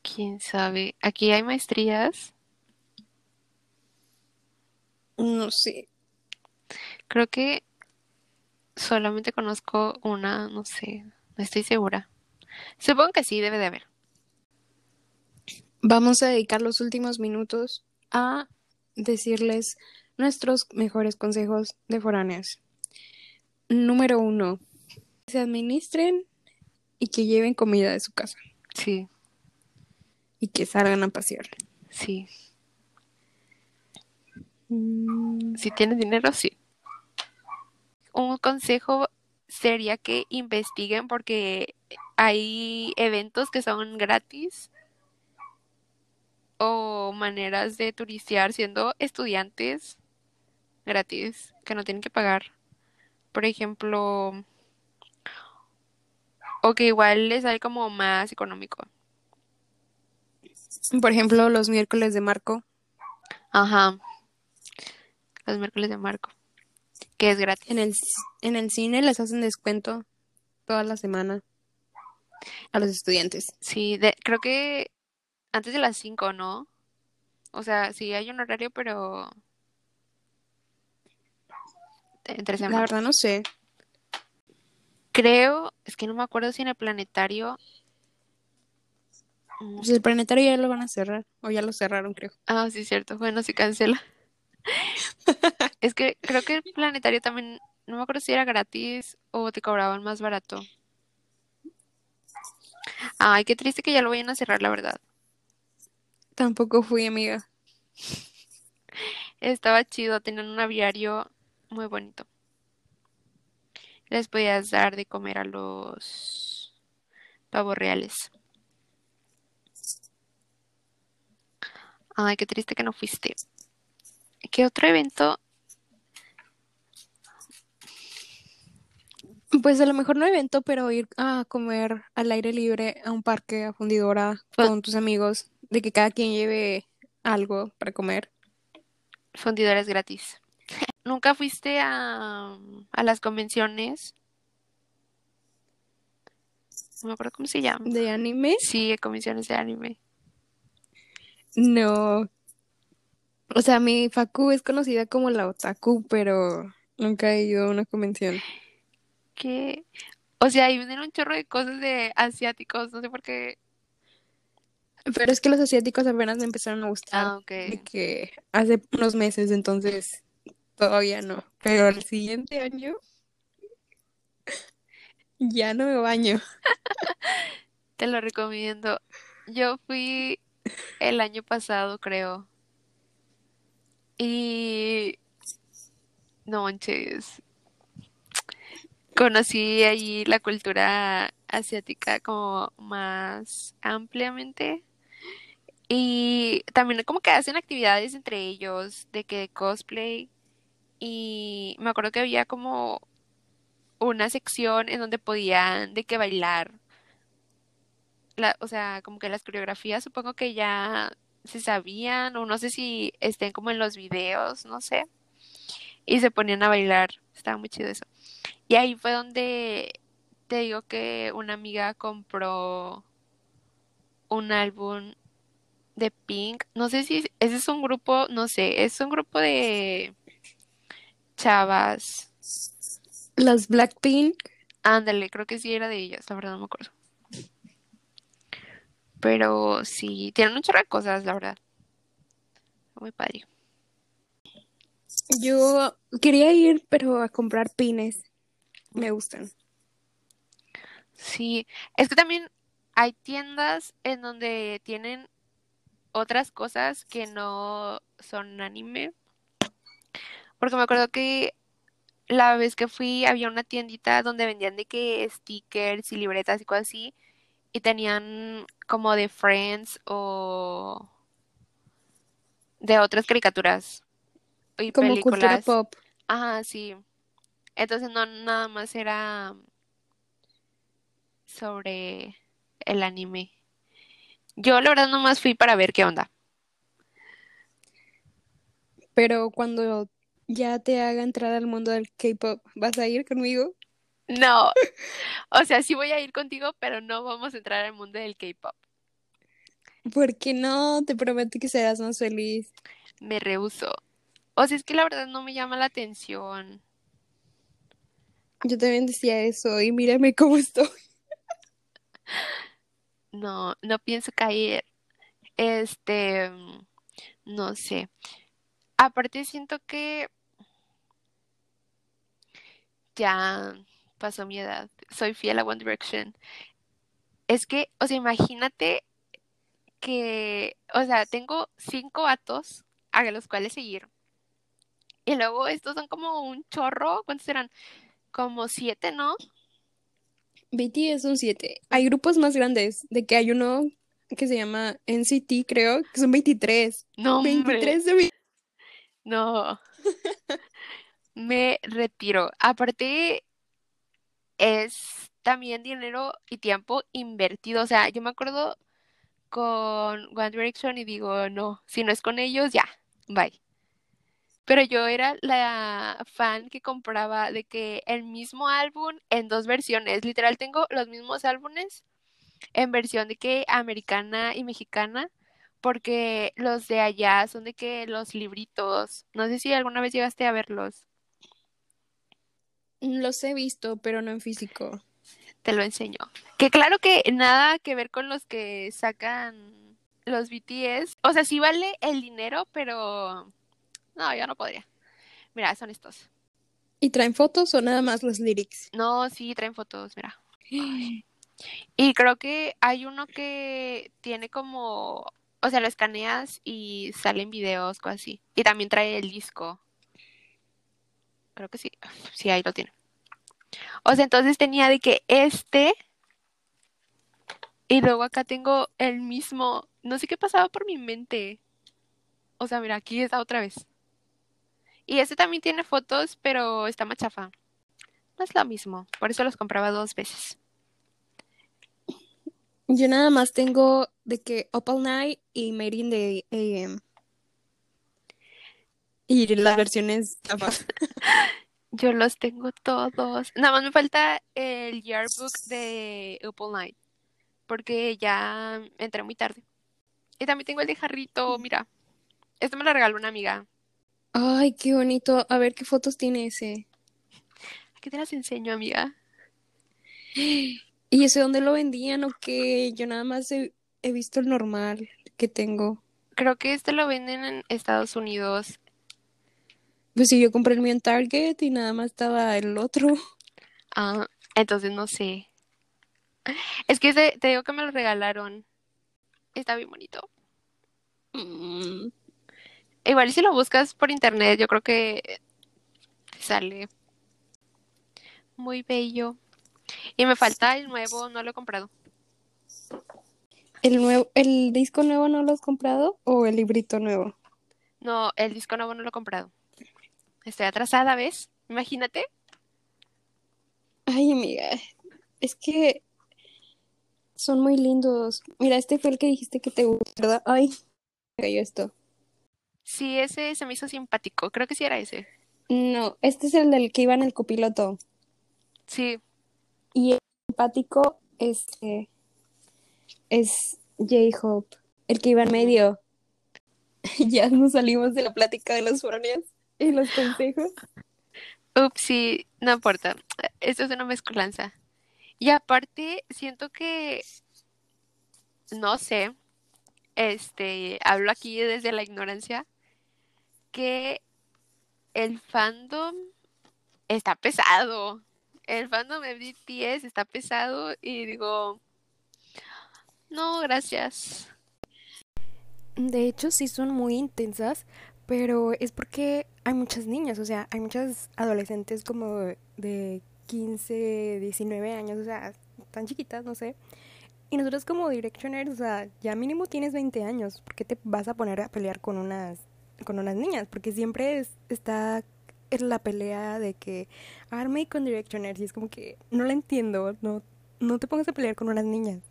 ¿Quién sabe? Aquí hay maestrías. No sé. Creo que solamente conozco una, no sé, no estoy segura. Supongo que sí, debe de haber. Vamos a dedicar los últimos minutos a decirles nuestros mejores consejos de foráneas. Número uno, se administren y que lleven comida de su casa Sí, y que salgan a pasear. sí. Mm, Si tienes dinero, sí. Un consejo sería que investiguen porque hay eventos que son gratis o maneras de turistear siendo estudiantes gratis que no tienen que pagar. Por ejemplo, o que igual les sale como más económico. Por ejemplo, los miércoles de Marco. Ajá. Los miércoles de Marco, que es gratis. En el, en el cine les hacen descuento toda la semana a los estudiantes. Sí, de, creo que antes de las 5, ¿no? O sea, sí hay un horario, pero entre La semana. verdad no sé. Creo, es que no me acuerdo si en el planetario. Pues el planetario ya lo van a cerrar. O ya lo cerraron, creo. Ah, sí, cierto. Bueno, sí cancela. Es que creo que el planetario también, no me acuerdo si era gratis o te cobraban más barato. Ay, qué triste que ya lo vayan a cerrar, la verdad. Tampoco fui, amiga. Estaba chido, tenían un aviario muy bonito. Les podías dar de comer a los pavos reales. Ay, qué triste que no fuiste. ¿Qué otro evento? Pues a lo mejor no evento, pero ir a comer al aire libre a un parque, a fundidora, con tus amigos, de que cada quien lleve algo para comer. Fundidores gratis. ¿Nunca fuiste a, a las convenciones? No me acuerdo cómo se llama. ¿De anime? Sí, convenciones de anime. No. O sea, mi Facu es conocida como la otaku, pero nunca he ido a una convención. Que, o sea, ahí venden un chorro de cosas de asiáticos, no sé por qué. Pero es que los asiáticos apenas me empezaron a gustar Ah, ok. de que hace unos meses, entonces todavía no. Pero el siguiente año ya no me baño. Te lo recomiendo. Yo fui el año pasado, creo. Y no. Conocí allí la cultura asiática como más ampliamente. Y también como que hacen actividades entre ellos, de que cosplay. Y me acuerdo que había como una sección en donde podían de que bailar. La, o sea, como que las coreografías supongo que ya se sabían, o no sé si estén como en los videos, no sé. Y se ponían a bailar. Estaba muy chido eso. Y ahí fue donde te digo que una amiga compró un álbum de Pink. No sé si ese es un grupo, no sé, es un grupo de chavas. Las Blackpink, Ándale, creo que sí era de ellas, la verdad no me acuerdo. Pero sí, tienen un chorro de cosas, la verdad. Muy padre. yo quería ir, pero a comprar pines. Me gustan. Sí, es que también hay tiendas en donde tienen otras cosas que no son anime. Porque me acuerdo que la vez que fui había una tiendita donde vendían de que stickers y libretas y cosas así. Y tenían como de Friends o de otras caricaturas y Como cultura películas. pop. Ajá, sí. Entonces no nada más era sobre el anime. Yo la verdad nomás fui para ver qué onda. Pero cuando ya te haga entrar al mundo del K-pop, ¿vas a ir conmigo? No, o sea, sí voy a ir contigo, pero no vamos a entrar al mundo del K-pop. Porque no, te prometo que serás más feliz. Me rehúso. O sea, es que la verdad no me llama la atención. Yo también decía eso y mírame cómo estoy. No, no pienso caer. Este, no sé. Aparte siento que ya pasó mi edad. Soy fiel a One Direction. Es que, o sea, imagínate que, o sea, tengo cinco vatos a los cuales seguir. Y luego estos son como un chorro. ¿Cuántos eran? Como siete, ¿no? BT es un 7. Hay grupos más grandes, de que hay uno que se llama NCT, creo, que son 23. No, hombre. 23 de mi- No. Me retiro. Aparte, es también dinero y tiempo invertido. O sea, yo me acuerdo con One Direction y digo, no, si no es con ellos, ya, bye. Pero yo era la fan que compraba de que el mismo álbum en dos versiones. Literal, tengo los mismos álbumes en versión de que americana y mexicana, porque los de allá son de que los libritos. No sé si alguna vez llegaste a verlos. Los he visto, pero no en físico. Te lo enseño. Que claro que nada que ver con los que sacan los BTS. O sea, sí vale el dinero, pero no, yo no podría. Mira, son estos. ¿Y traen fotos o nada más los lyrics? No, sí, traen fotos, mira. Y creo que hay uno que tiene como, o sea, lo escaneas y salen videos, cosas así. Y también trae el disco. Creo que sí. Sí, ahí lo tiene. O sea, entonces tenía de que este y luego acá tengo el mismo, no sé qué pasaba por mi mente. O sea, mira, aquí está otra vez. Y este también tiene fotos, pero está más chafa. No es lo mismo, por eso los compraba dos veces. Yo nada más tengo de que Up All Night y Made in the AM. Y las versiones. Yo los tengo todos. Nada más me falta el yearbook de Up All Night, porque ya entré muy tarde. Y también tengo el de Jarrito, mira. Este me lo regaló una amiga. Ay, qué bonito. A ver qué fotos tiene ese. Aquí te las enseño, amiga. ¿Y ese dónde lo vendían o qué? Yo nada más he, he visto el normal que tengo. Creo que este lo venden en Estados Unidos. Pues sí, yo compré el mío en Target y nada más estaba el otro. Ah, entonces no sé. Es que ese, te digo que me lo regalaron. Está bien bonito. Mm, Igual si lo buscas por internet, yo creo que te sale muy bello. Y me falta el nuevo, no lo he comprado. ¿El nuevo, el disco nuevo no lo has comprado o el librito nuevo? No, el disco nuevo no lo he comprado. Estoy atrasada, ¿ves? Imagínate. Ay, amiga, es que son muy lindos. Mira, este fue el que dijiste que te gusta, ¿verdad? Ay, me cayó esto. Sí, ese se me hizo simpático. Creo que sí era ese. No, este es el del que iba en el copiloto. Sí, Y el simpático este, es J-Hope, el que iba en medio. Ya nos salimos de la plática de los foráneos y los consejos. ups, sí, no importa. Esto es una mezcolanza. Y aparte, siento que, no sé, este, hablo aquí desde la ignorancia, que el fandom está pesado. El fandom de BTS está pesado y digo, no, gracias. De hecho, sí son muy intensas, pero es porque hay muchas niñas, o sea, hay muchas adolescentes como de 15, 19 años, o sea, tan chiquitas, no sé. Y nosotros como Directioners, o sea, ya mínimo tienes 20 años, ¿por qué te vas a poner a pelear con unas, con unas niñas? Porque siempre es- está en la pelea de que Army con Directioners y es como que no la entiendo, no, no te pongas a pelear con unas niñas.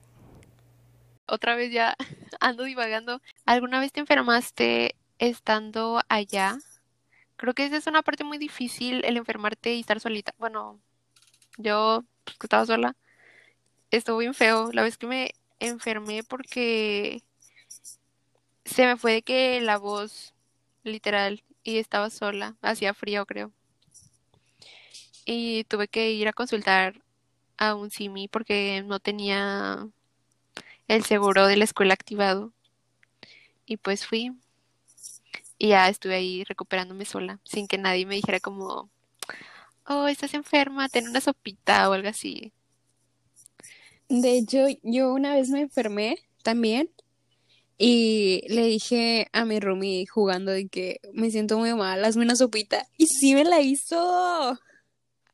Otra vez ya ando divagando. ¿Alguna vez te enfermaste estando allá? Creo que esa es una parte muy difícil, el enfermarte y estar solita. Bueno, yo pues, que estaba sola, estuvo bien feo. La vez que me enfermé porque se me fue de que la voz, literal, y estaba sola, hacía frío, creo. Y tuve que ir a consultar a un simi porque no tenía el seguro de la escuela activado. Y pues fui y ya estuve ahí recuperándome sola, sin que nadie me dijera como, oh, estás enferma, ten una sopita o algo así. De hecho, yo una vez me enfermé también y le dije a mi roomie jugando de que me siento muy mal, hazme una sopita. Y sí me la hizo.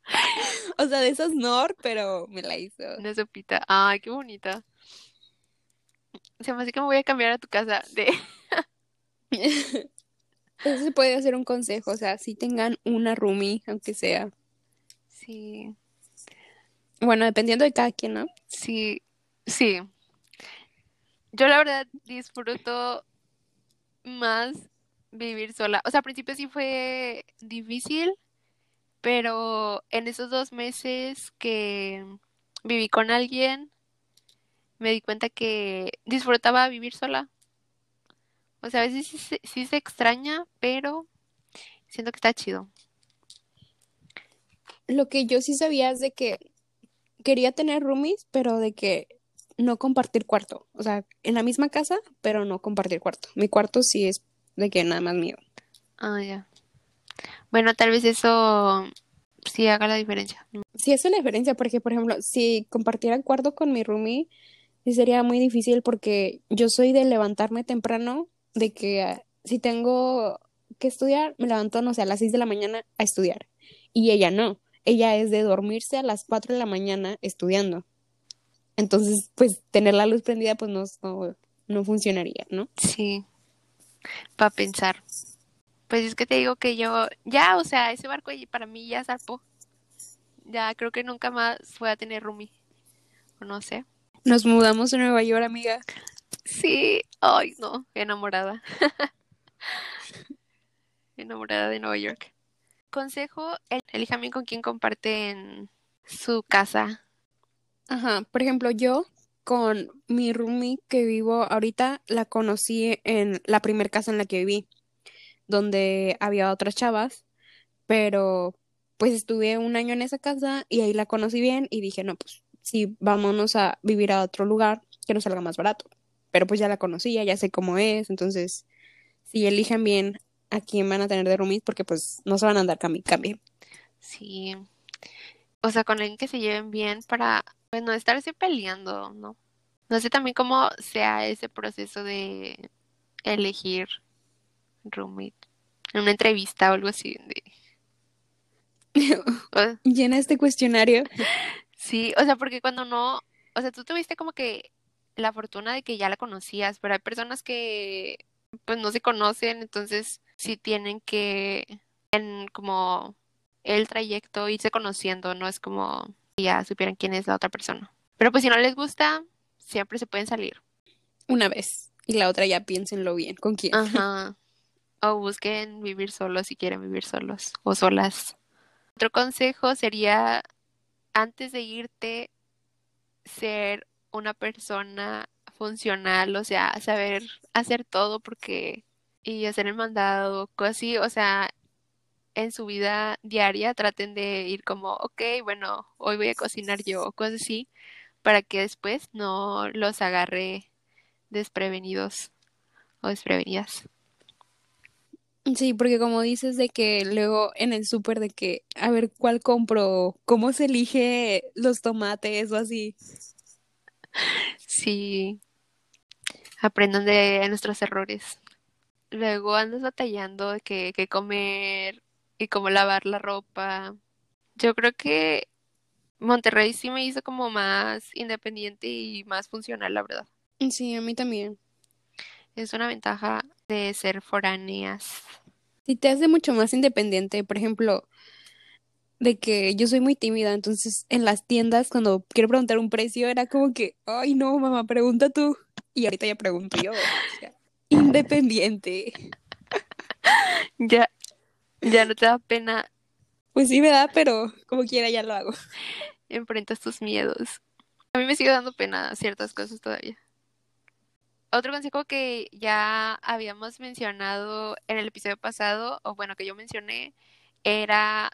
O sea, de esas Nor, pero me la hizo. Una sopita. Ay, qué bonita. Se me hace que me voy a cambiar a tu casa de... Eso se puede hacer un consejo, o sea, si tengan una roomie, aunque sea. Sí, Bueno, dependiendo de cada quien, ¿no? sí, sí. Yo la verdad disfruto más vivir sola. O sea, al principio sí fue difícil, pero en esos dos meses que viví con alguien, me di cuenta que disfrutaba vivir sola. O sea, a veces sí se, sí se extraña, pero siento que está chido. Lo que yo sí sabía es de que quería tener roomies, pero de que no compartir cuarto. O sea, en la misma casa, pero no compartir cuarto. Mi cuarto sí es de que nada más mío. Ah, ya. Bueno, tal vez eso sí haga la diferencia. Sí hace la diferencia porque, por ejemplo, si compartiera cuarto con mi roomie, sí sería muy difícil porque yo soy de levantarme temprano, de que ah, si tengo que estudiar, me levanto, no sé, a las 6 de la mañana a estudiar. Y ella no. ella es de dormirse a las 4 de la mañana estudiando. Entonces, pues tener la luz prendida pues no, no, no funcionaría, ¿no? Sí, para pensar. Pues es que te digo que yo, ya, o sea, ese barco allí para mí ya zarpó. Ya creo que nunca más voy a tener roomie. O no sé. Nos mudamos a Nueva York, amiga. Sí, ay, no, enamorada. enamorada de Nueva York. Consejo, el- elija bien con quién comparten su casa. Ajá, por ejemplo, yo con mi roomie que vivo ahorita la conocí en la primer casa en la que viví, donde había otras chavas, pero pues estuve un año en esa casa y ahí la conocí bien y dije, no, pues sí, vámonos a vivir a otro lugar que nos salga más barato. Pero pues ya la conocía, ya sé cómo es, entonces sí elijan bien a quién van a tener de roomie porque pues no se van a andar cambi cambie. Sí. O sea, con alguien que se lleven bien para, pues, no estarse peleando, ¿no? No sé también cómo sea ese proceso de elegir roommate. En una entrevista o algo así. de- Llena este cuestionario. sí, o sea, porque cuando no, o sea, tú tuviste como que la fortuna de que ya la conocías, pero hay personas que pues no se conocen, entonces sí tienen que en como el trayecto irse conociendo, no es como que ya supieran quién es la otra persona. Pero pues si no les gusta, siempre se pueden salir. una vez y la otra ya piénsenlo bien con quién. Ajá. O busquen vivir solos si quieren vivir solos o solas. Otro consejo sería, antes de irte, ser una persona funcional, o sea, saber hacer todo porque y hacer el mandado, cosas así, o sea, en su vida diaria traten de ir como, ok, bueno, hoy voy a cocinar yo, cosas así, para que después no los agarre desprevenidos o desprevenidas. Sí, porque como dices de que luego en el súper de que a ver cuál compro, cómo se elige los tomates o así. Sí, aprendan de nuestros errores. Luego andas batallando de qué, qué comer y cómo lavar la ropa. Yo creo que Monterrey sí me hizo como más independiente y más funcional, la verdad. Sí, a mí también. Es una ventaja de ser foráneas. Sí, te hace mucho más independiente, por ejemplo, de que yo soy muy tímida, entonces en las tiendas cuando quiero preguntar un precio era como que, ay no, mamá, pregunta tú. Y ahorita ya pregunto yo. o sea, independiente. Ya, ya no te da pena, Pues sí me da, pero como quiera ya lo hago. enfrentas tus miedos. A mí me sigue dando pena ciertas cosas todavía. Otro consejo que ya habíamos mencionado en el episodio pasado, o bueno, que yo mencioné, era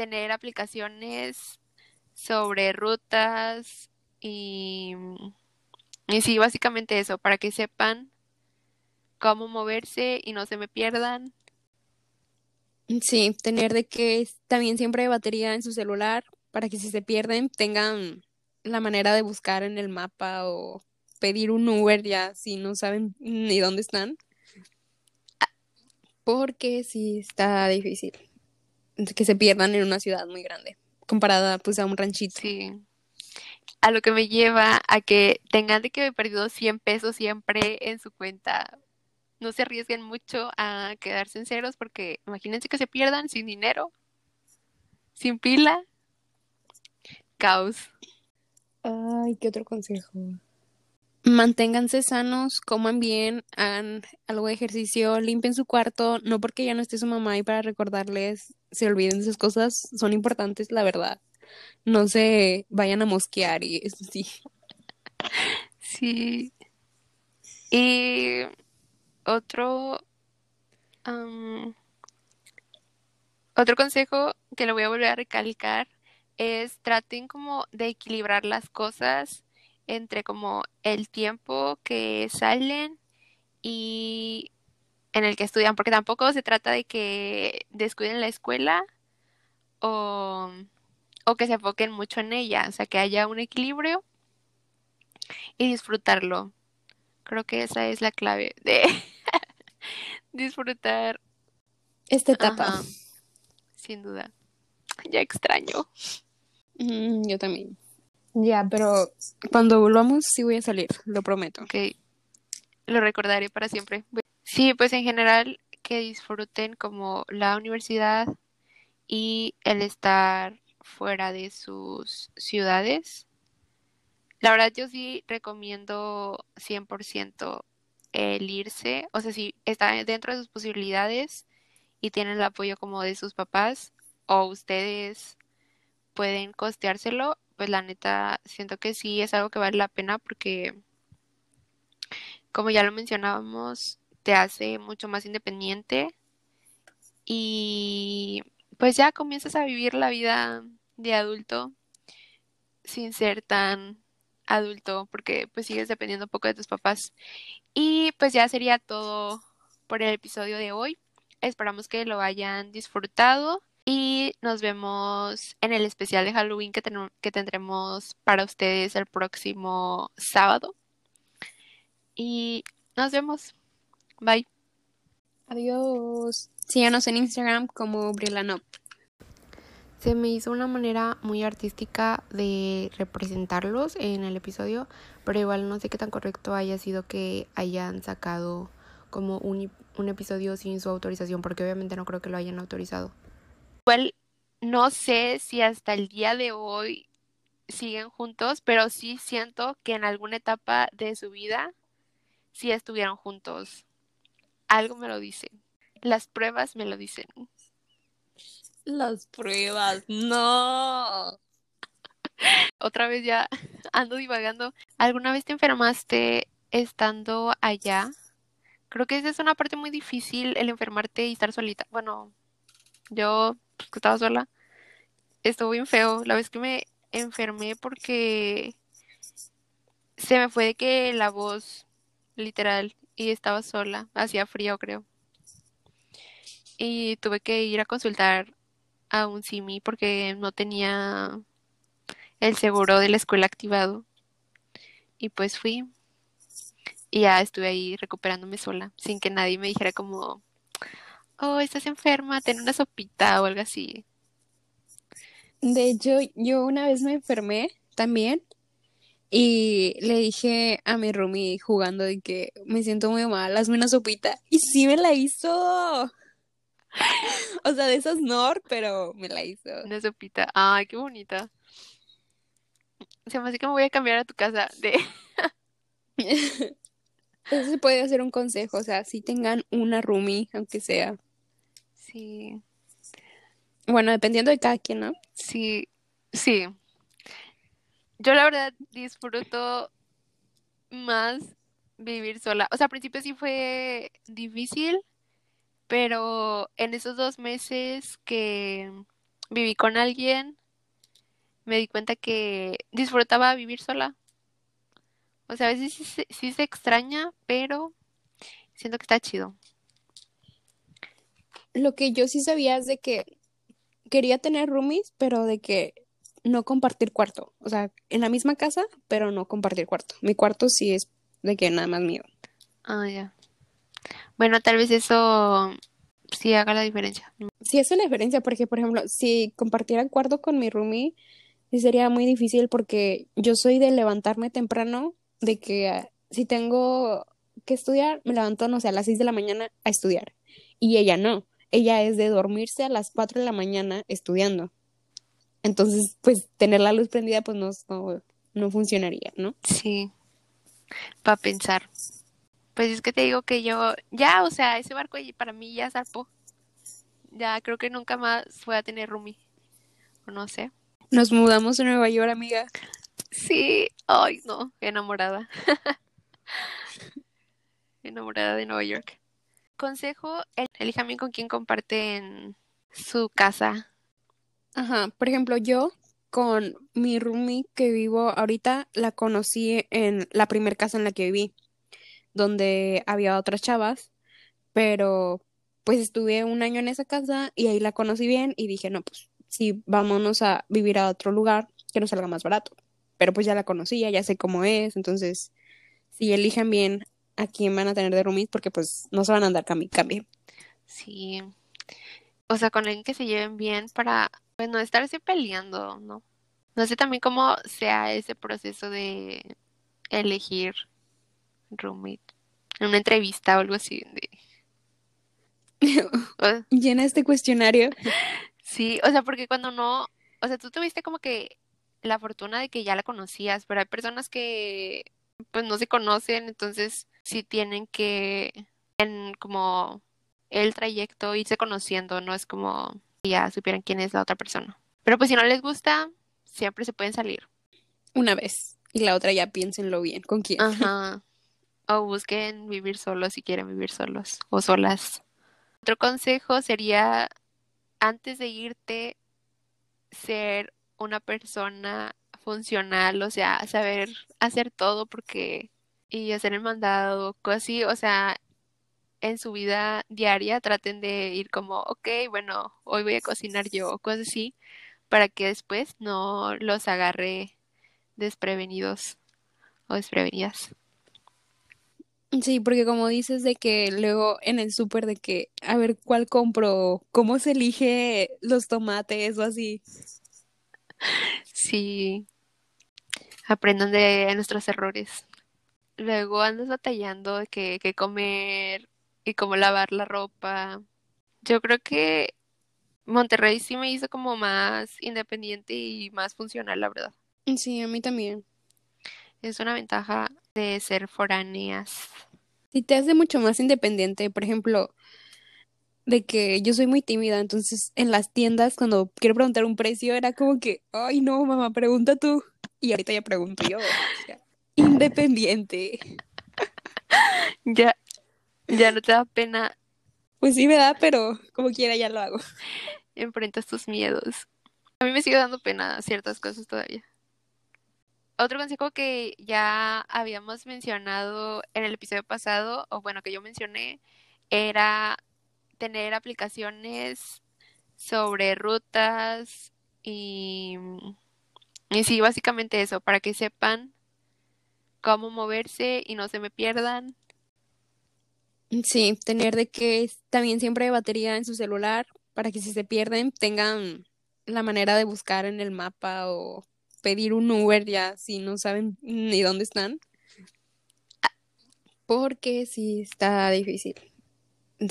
tener aplicaciones sobre rutas y, y sí, básicamente eso, para que sepan cómo moverse y no se me pierdan. Sí, tener de que también siempre hay batería en su celular para que si se pierden tengan la manera de buscar en el mapa o pedir un Uber ya si no saben ni dónde están. Porque sí está difícil que se pierdan en una ciudad muy grande comparada pues a un ranchito. Sí. A lo que me lleva a que tengan de que haber perdido 100 pesos siempre en su cuenta. No se arriesguen mucho a quedarse en ceros porque imagínense que se pierdan sin dinero, sin pila. Caos. Ay, ¿qué otro consejo? Manténganse sanos, coman bien, hagan algo de ejercicio, limpien su cuarto, no porque ya no esté su mamá y para recordarles, se olviden de esas cosas, son importantes, la verdad. No se vayan a mosquear y eso sí. Sí. Y otro, otro consejo que lo voy a volver a recalcar es traten como de equilibrar las cosas entre como el tiempo que salen y en el que estudian, porque tampoco se trata de que descuiden la escuela o, o que se enfoquen mucho en ella, o sea, que haya un equilibrio y disfrutarlo. Creo que esa es la clave de disfrutar, Esta etapa. ajá, sin duda. Ya extraño. Mm, yo también. Ya, pero cuando volvamos sí voy a salir, lo prometo. Ok. Lo recordaré para siempre. Sí, pues en general que disfruten como la universidad y el estar fuera de sus ciudades. La verdad yo sí recomiendo 100% el irse, o sea, si está dentro de sus posibilidades y tienen el apoyo como de sus papás o ustedes pueden costeárselo, pues la neta siento que sí es algo que vale la pena porque como ya lo mencionábamos, te hace mucho más independiente y pues ya comienzas a vivir la vida de adulto sin ser tan adulto porque pues sigues dependiendo un poco de tus papás. Y pues ya sería todo por el episodio de hoy. Esperamos que lo hayan disfrutado y nos vemos en el especial de Halloween que, que tendremos para ustedes el próximo sábado. Y nos vemos. Bye. Adiós. Síganos en Instagram como Brillanop. Se me hizo una manera muy artística de representarlos en el episodio, pero igual no sé qué tan correcto haya sido que hayan sacado como un, un episodio sin su autorización, porque obviamente no creo que lo hayan autorizado. Igual no sé si hasta el día de hoy siguen juntos, pero sí siento que en alguna etapa de su vida sí estuvieron juntos. Algo me lo dice. Las pruebas me lo dicen. Las pruebas, no. Otra vez ya ando divagando. ¿Alguna vez te enfermaste estando allá? Creo que esa es una parte muy difícil, el enfermarte y estar solita. Bueno, yo pues, que estaba sola, estuvo bien feo. La vez que me enfermé porque se me fue de que la voz, literal, y estaba sola, hacía frío creo. Y tuve que ir a consultar a un simi porque no tenía el seguro de la escuela activado. Y pues fui y ya estuve ahí recuperándome sola, sin que nadie me dijera como, oh, estás enferma, ten una sopita o algo así. De hecho, yo una vez me enfermé también y le dije a mi roomie jugando de que me siento muy mal, hazme una sopita. Y sí me la hizo. o sea, de esas Nor, pero me la hizo. Una sopita. Ay, qué bonita. Se me hace que me voy a cambiar a tu casa de... Eso se puede hacer un consejo, o sea, si tengan una roomie, aunque sea. Sí. Bueno, dependiendo de cada quien, ¿no? Sí, sí. Yo la verdad disfruto más vivir sola. O sea, al principio sí fue difícil, pero en esos dos meses que viví con alguien, me di cuenta que disfrutaba vivir sola. O sea, a veces sí, se extraña, pero siento que está chido. Lo que yo sí sabía es de que quería tener roomies, pero de que no compartir cuarto. O sea, en la misma casa, pero no compartir cuarto. Mi cuarto sí es de que nada más mío. Ah, ya. Bueno, tal vez eso sí haga la diferencia. Sí hace la diferencia porque, por ejemplo, si compartiera cuarto con mi roomie, sí sería muy difícil porque yo soy de levantarme temprano, de que ah, si tengo que estudiar, me levanto, no sé, a las 6 de la mañana a estudiar. Y ella no. Ella es de dormirse a las 4 de la mañana estudiando. Entonces, pues tener la luz prendida, pues no, no, no funcionaría, ¿no? Sí. Para pensar. Pues es que te digo que yo, ya, o sea, ese barco para mí ya zarpó. Ya creo que nunca más fue a tener roomie. O no sé. Nos mudamos a Nueva York, amiga. Sí, ay, no, enamorada. enamorada de Nueva York. Consejo, elija bien con quién comparten su casa. Ajá, por ejemplo, yo con mi roomie que vivo ahorita la conocí en la primera casa en la que viví donde había otras chavas, pero pues estuve un año en esa casa y ahí la conocí bien y dije, no, pues sí, vámonos a vivir a otro lugar que nos salga más barato. Pero pues ya la conocía, ya sé cómo es, entonces si eligen bien a quién van a tener de roomies porque pues no se van a andar cambi. Sí. O sea, con alguien que se lleven bien para pues no estarse peleando, ¿no? No sé también cómo sea ese proceso de elegir roommate en una entrevista o algo así. De... Llena este cuestionario. Sí, o sea, porque cuando no, o sea, tú tuviste como que la fortuna de que ya la conocías, pero hay personas que pues no se conocen, entonces sí tienen que en como el trayecto irse conociendo, no es como ya supieran quién es la otra persona. Pero pues si no les gusta, siempre se pueden salir. Una vez. Y la otra ya piénsenlo bien, ¿con quién? Ajá. O busquen vivir solos si quieren vivir solos o solas. Otro consejo sería, antes de irte, ser una persona funcional, o sea, saber hacer todo porque y hacer el mandado, cosas así, o sea, en su vida diaria traten de ir como, ok, bueno, hoy voy a cocinar yo, cosas así, para que después no los agarre desprevenidos o desprevenidas. Sí, porque como dices de que luego en el súper de que a ver cuál compro, cómo se elige los tomates o así. Sí, aprendan de nuestros errores. Luego andas batallando de qué, qué comer y cómo lavar la ropa. Yo creo que Monterrey sí me hizo como más independiente y más funcional, la verdad. Sí, a mí también. Es una ventaja de ser foráneas. Y te hace mucho más independiente, por ejemplo, de que yo soy muy tímida, entonces en las tiendas cuando quiero preguntar un precio era como que, ay no, mamá, pregunta tú. Y ahorita ya pregunto yo. O sea, independiente. ya, ya no te da pena. Pues sí me da, pero como quiera ya lo hago. Enfrentas tus miedos. A mí me sigue dando pena ciertas cosas todavía. Otro consejo que ya habíamos mencionado en el episodio pasado, o bueno, que yo mencioné, era tener aplicaciones sobre rutas y, y sí, básicamente eso, para que sepan cómo moverse y no se me pierdan. Sí, tener de que también siempre batería en su celular para que si se pierden tengan la manera de buscar en el mapa o pedir un Uber ya si no saben ni dónde están. Porque sí está difícil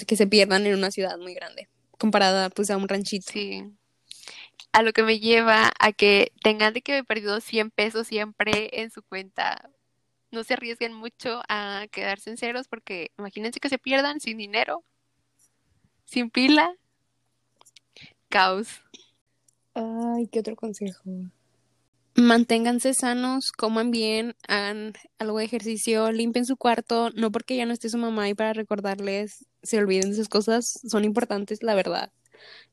que se pierdan en una ciudad muy grande, comparada pues a un ranchito. Sí. A lo que me lleva a que tengan de que haber perdido 100 pesos siempre en su cuenta. No se arriesguen mucho a quedarse en ceros porque imagínense que se pierdan sin dinero, sin pila. Caos. Ay, ¿qué otro consejo? Manténganse sanos, coman bien, hagan algo de ejercicio, limpien su cuarto, no porque ya no esté su mamá ahí para recordarles, se olviden de esas cosas, son importantes, la verdad.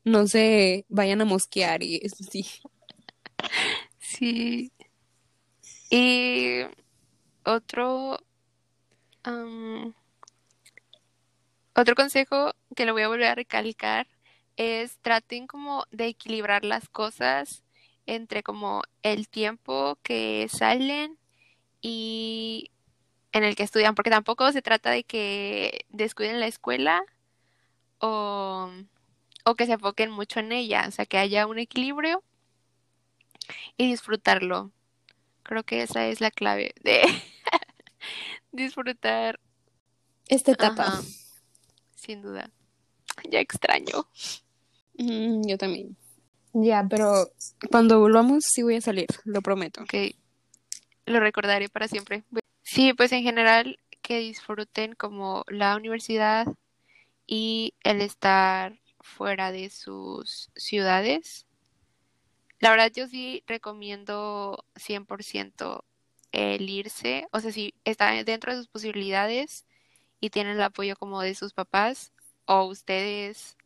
No se vayan a mosquear y eso sí. Sí. Y otro otro consejo que le voy a volver a recalcar es traten como de equilibrar las cosas entre como el tiempo que salen y en el que estudian, porque tampoco se trata de que descuiden la escuela o, o que se enfoquen mucho en ella, o sea, que haya un equilibrio y disfrutarlo. Creo que esa es la clave de disfrutar esta etapa. sin duda. Ya extraño. Mm, yo también. Ya, pero cuando volvamos sí voy a salir, lo prometo. Ok, lo recordaré para siempre. Sí, pues en general que disfruten como la universidad y el estar fuera de sus ciudades. La verdad yo sí recomiendo 100% el irse, o sea, si está dentro de sus posibilidades y tienen el apoyo como de sus papás o ustedes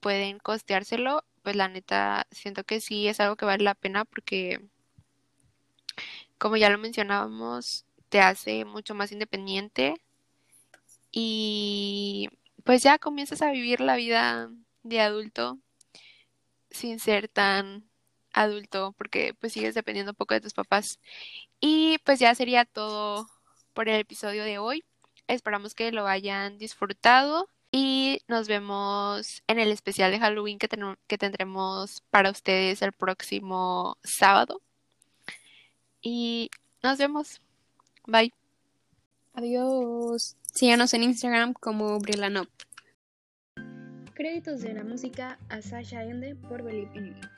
pueden costeárselo, pues la neta siento que sí es algo que vale la pena porque, como ya lo mencionábamos, te hace mucho más independiente y pues ya comienzas a vivir la vida de adulto sin ser tan adulto porque pues sigues dependiendo un poco de tus papás. Y pues ya sería todo por el episodio de hoy. Esperamos que lo hayan disfrutado Y nos vemos en el especial de Halloween que, que tendremos para ustedes el próximo sábado. Y nos vemos. Bye. Adiós. Síganos en Instagram como Brillanop. Créditos de la música a Sasha Ende por Believe in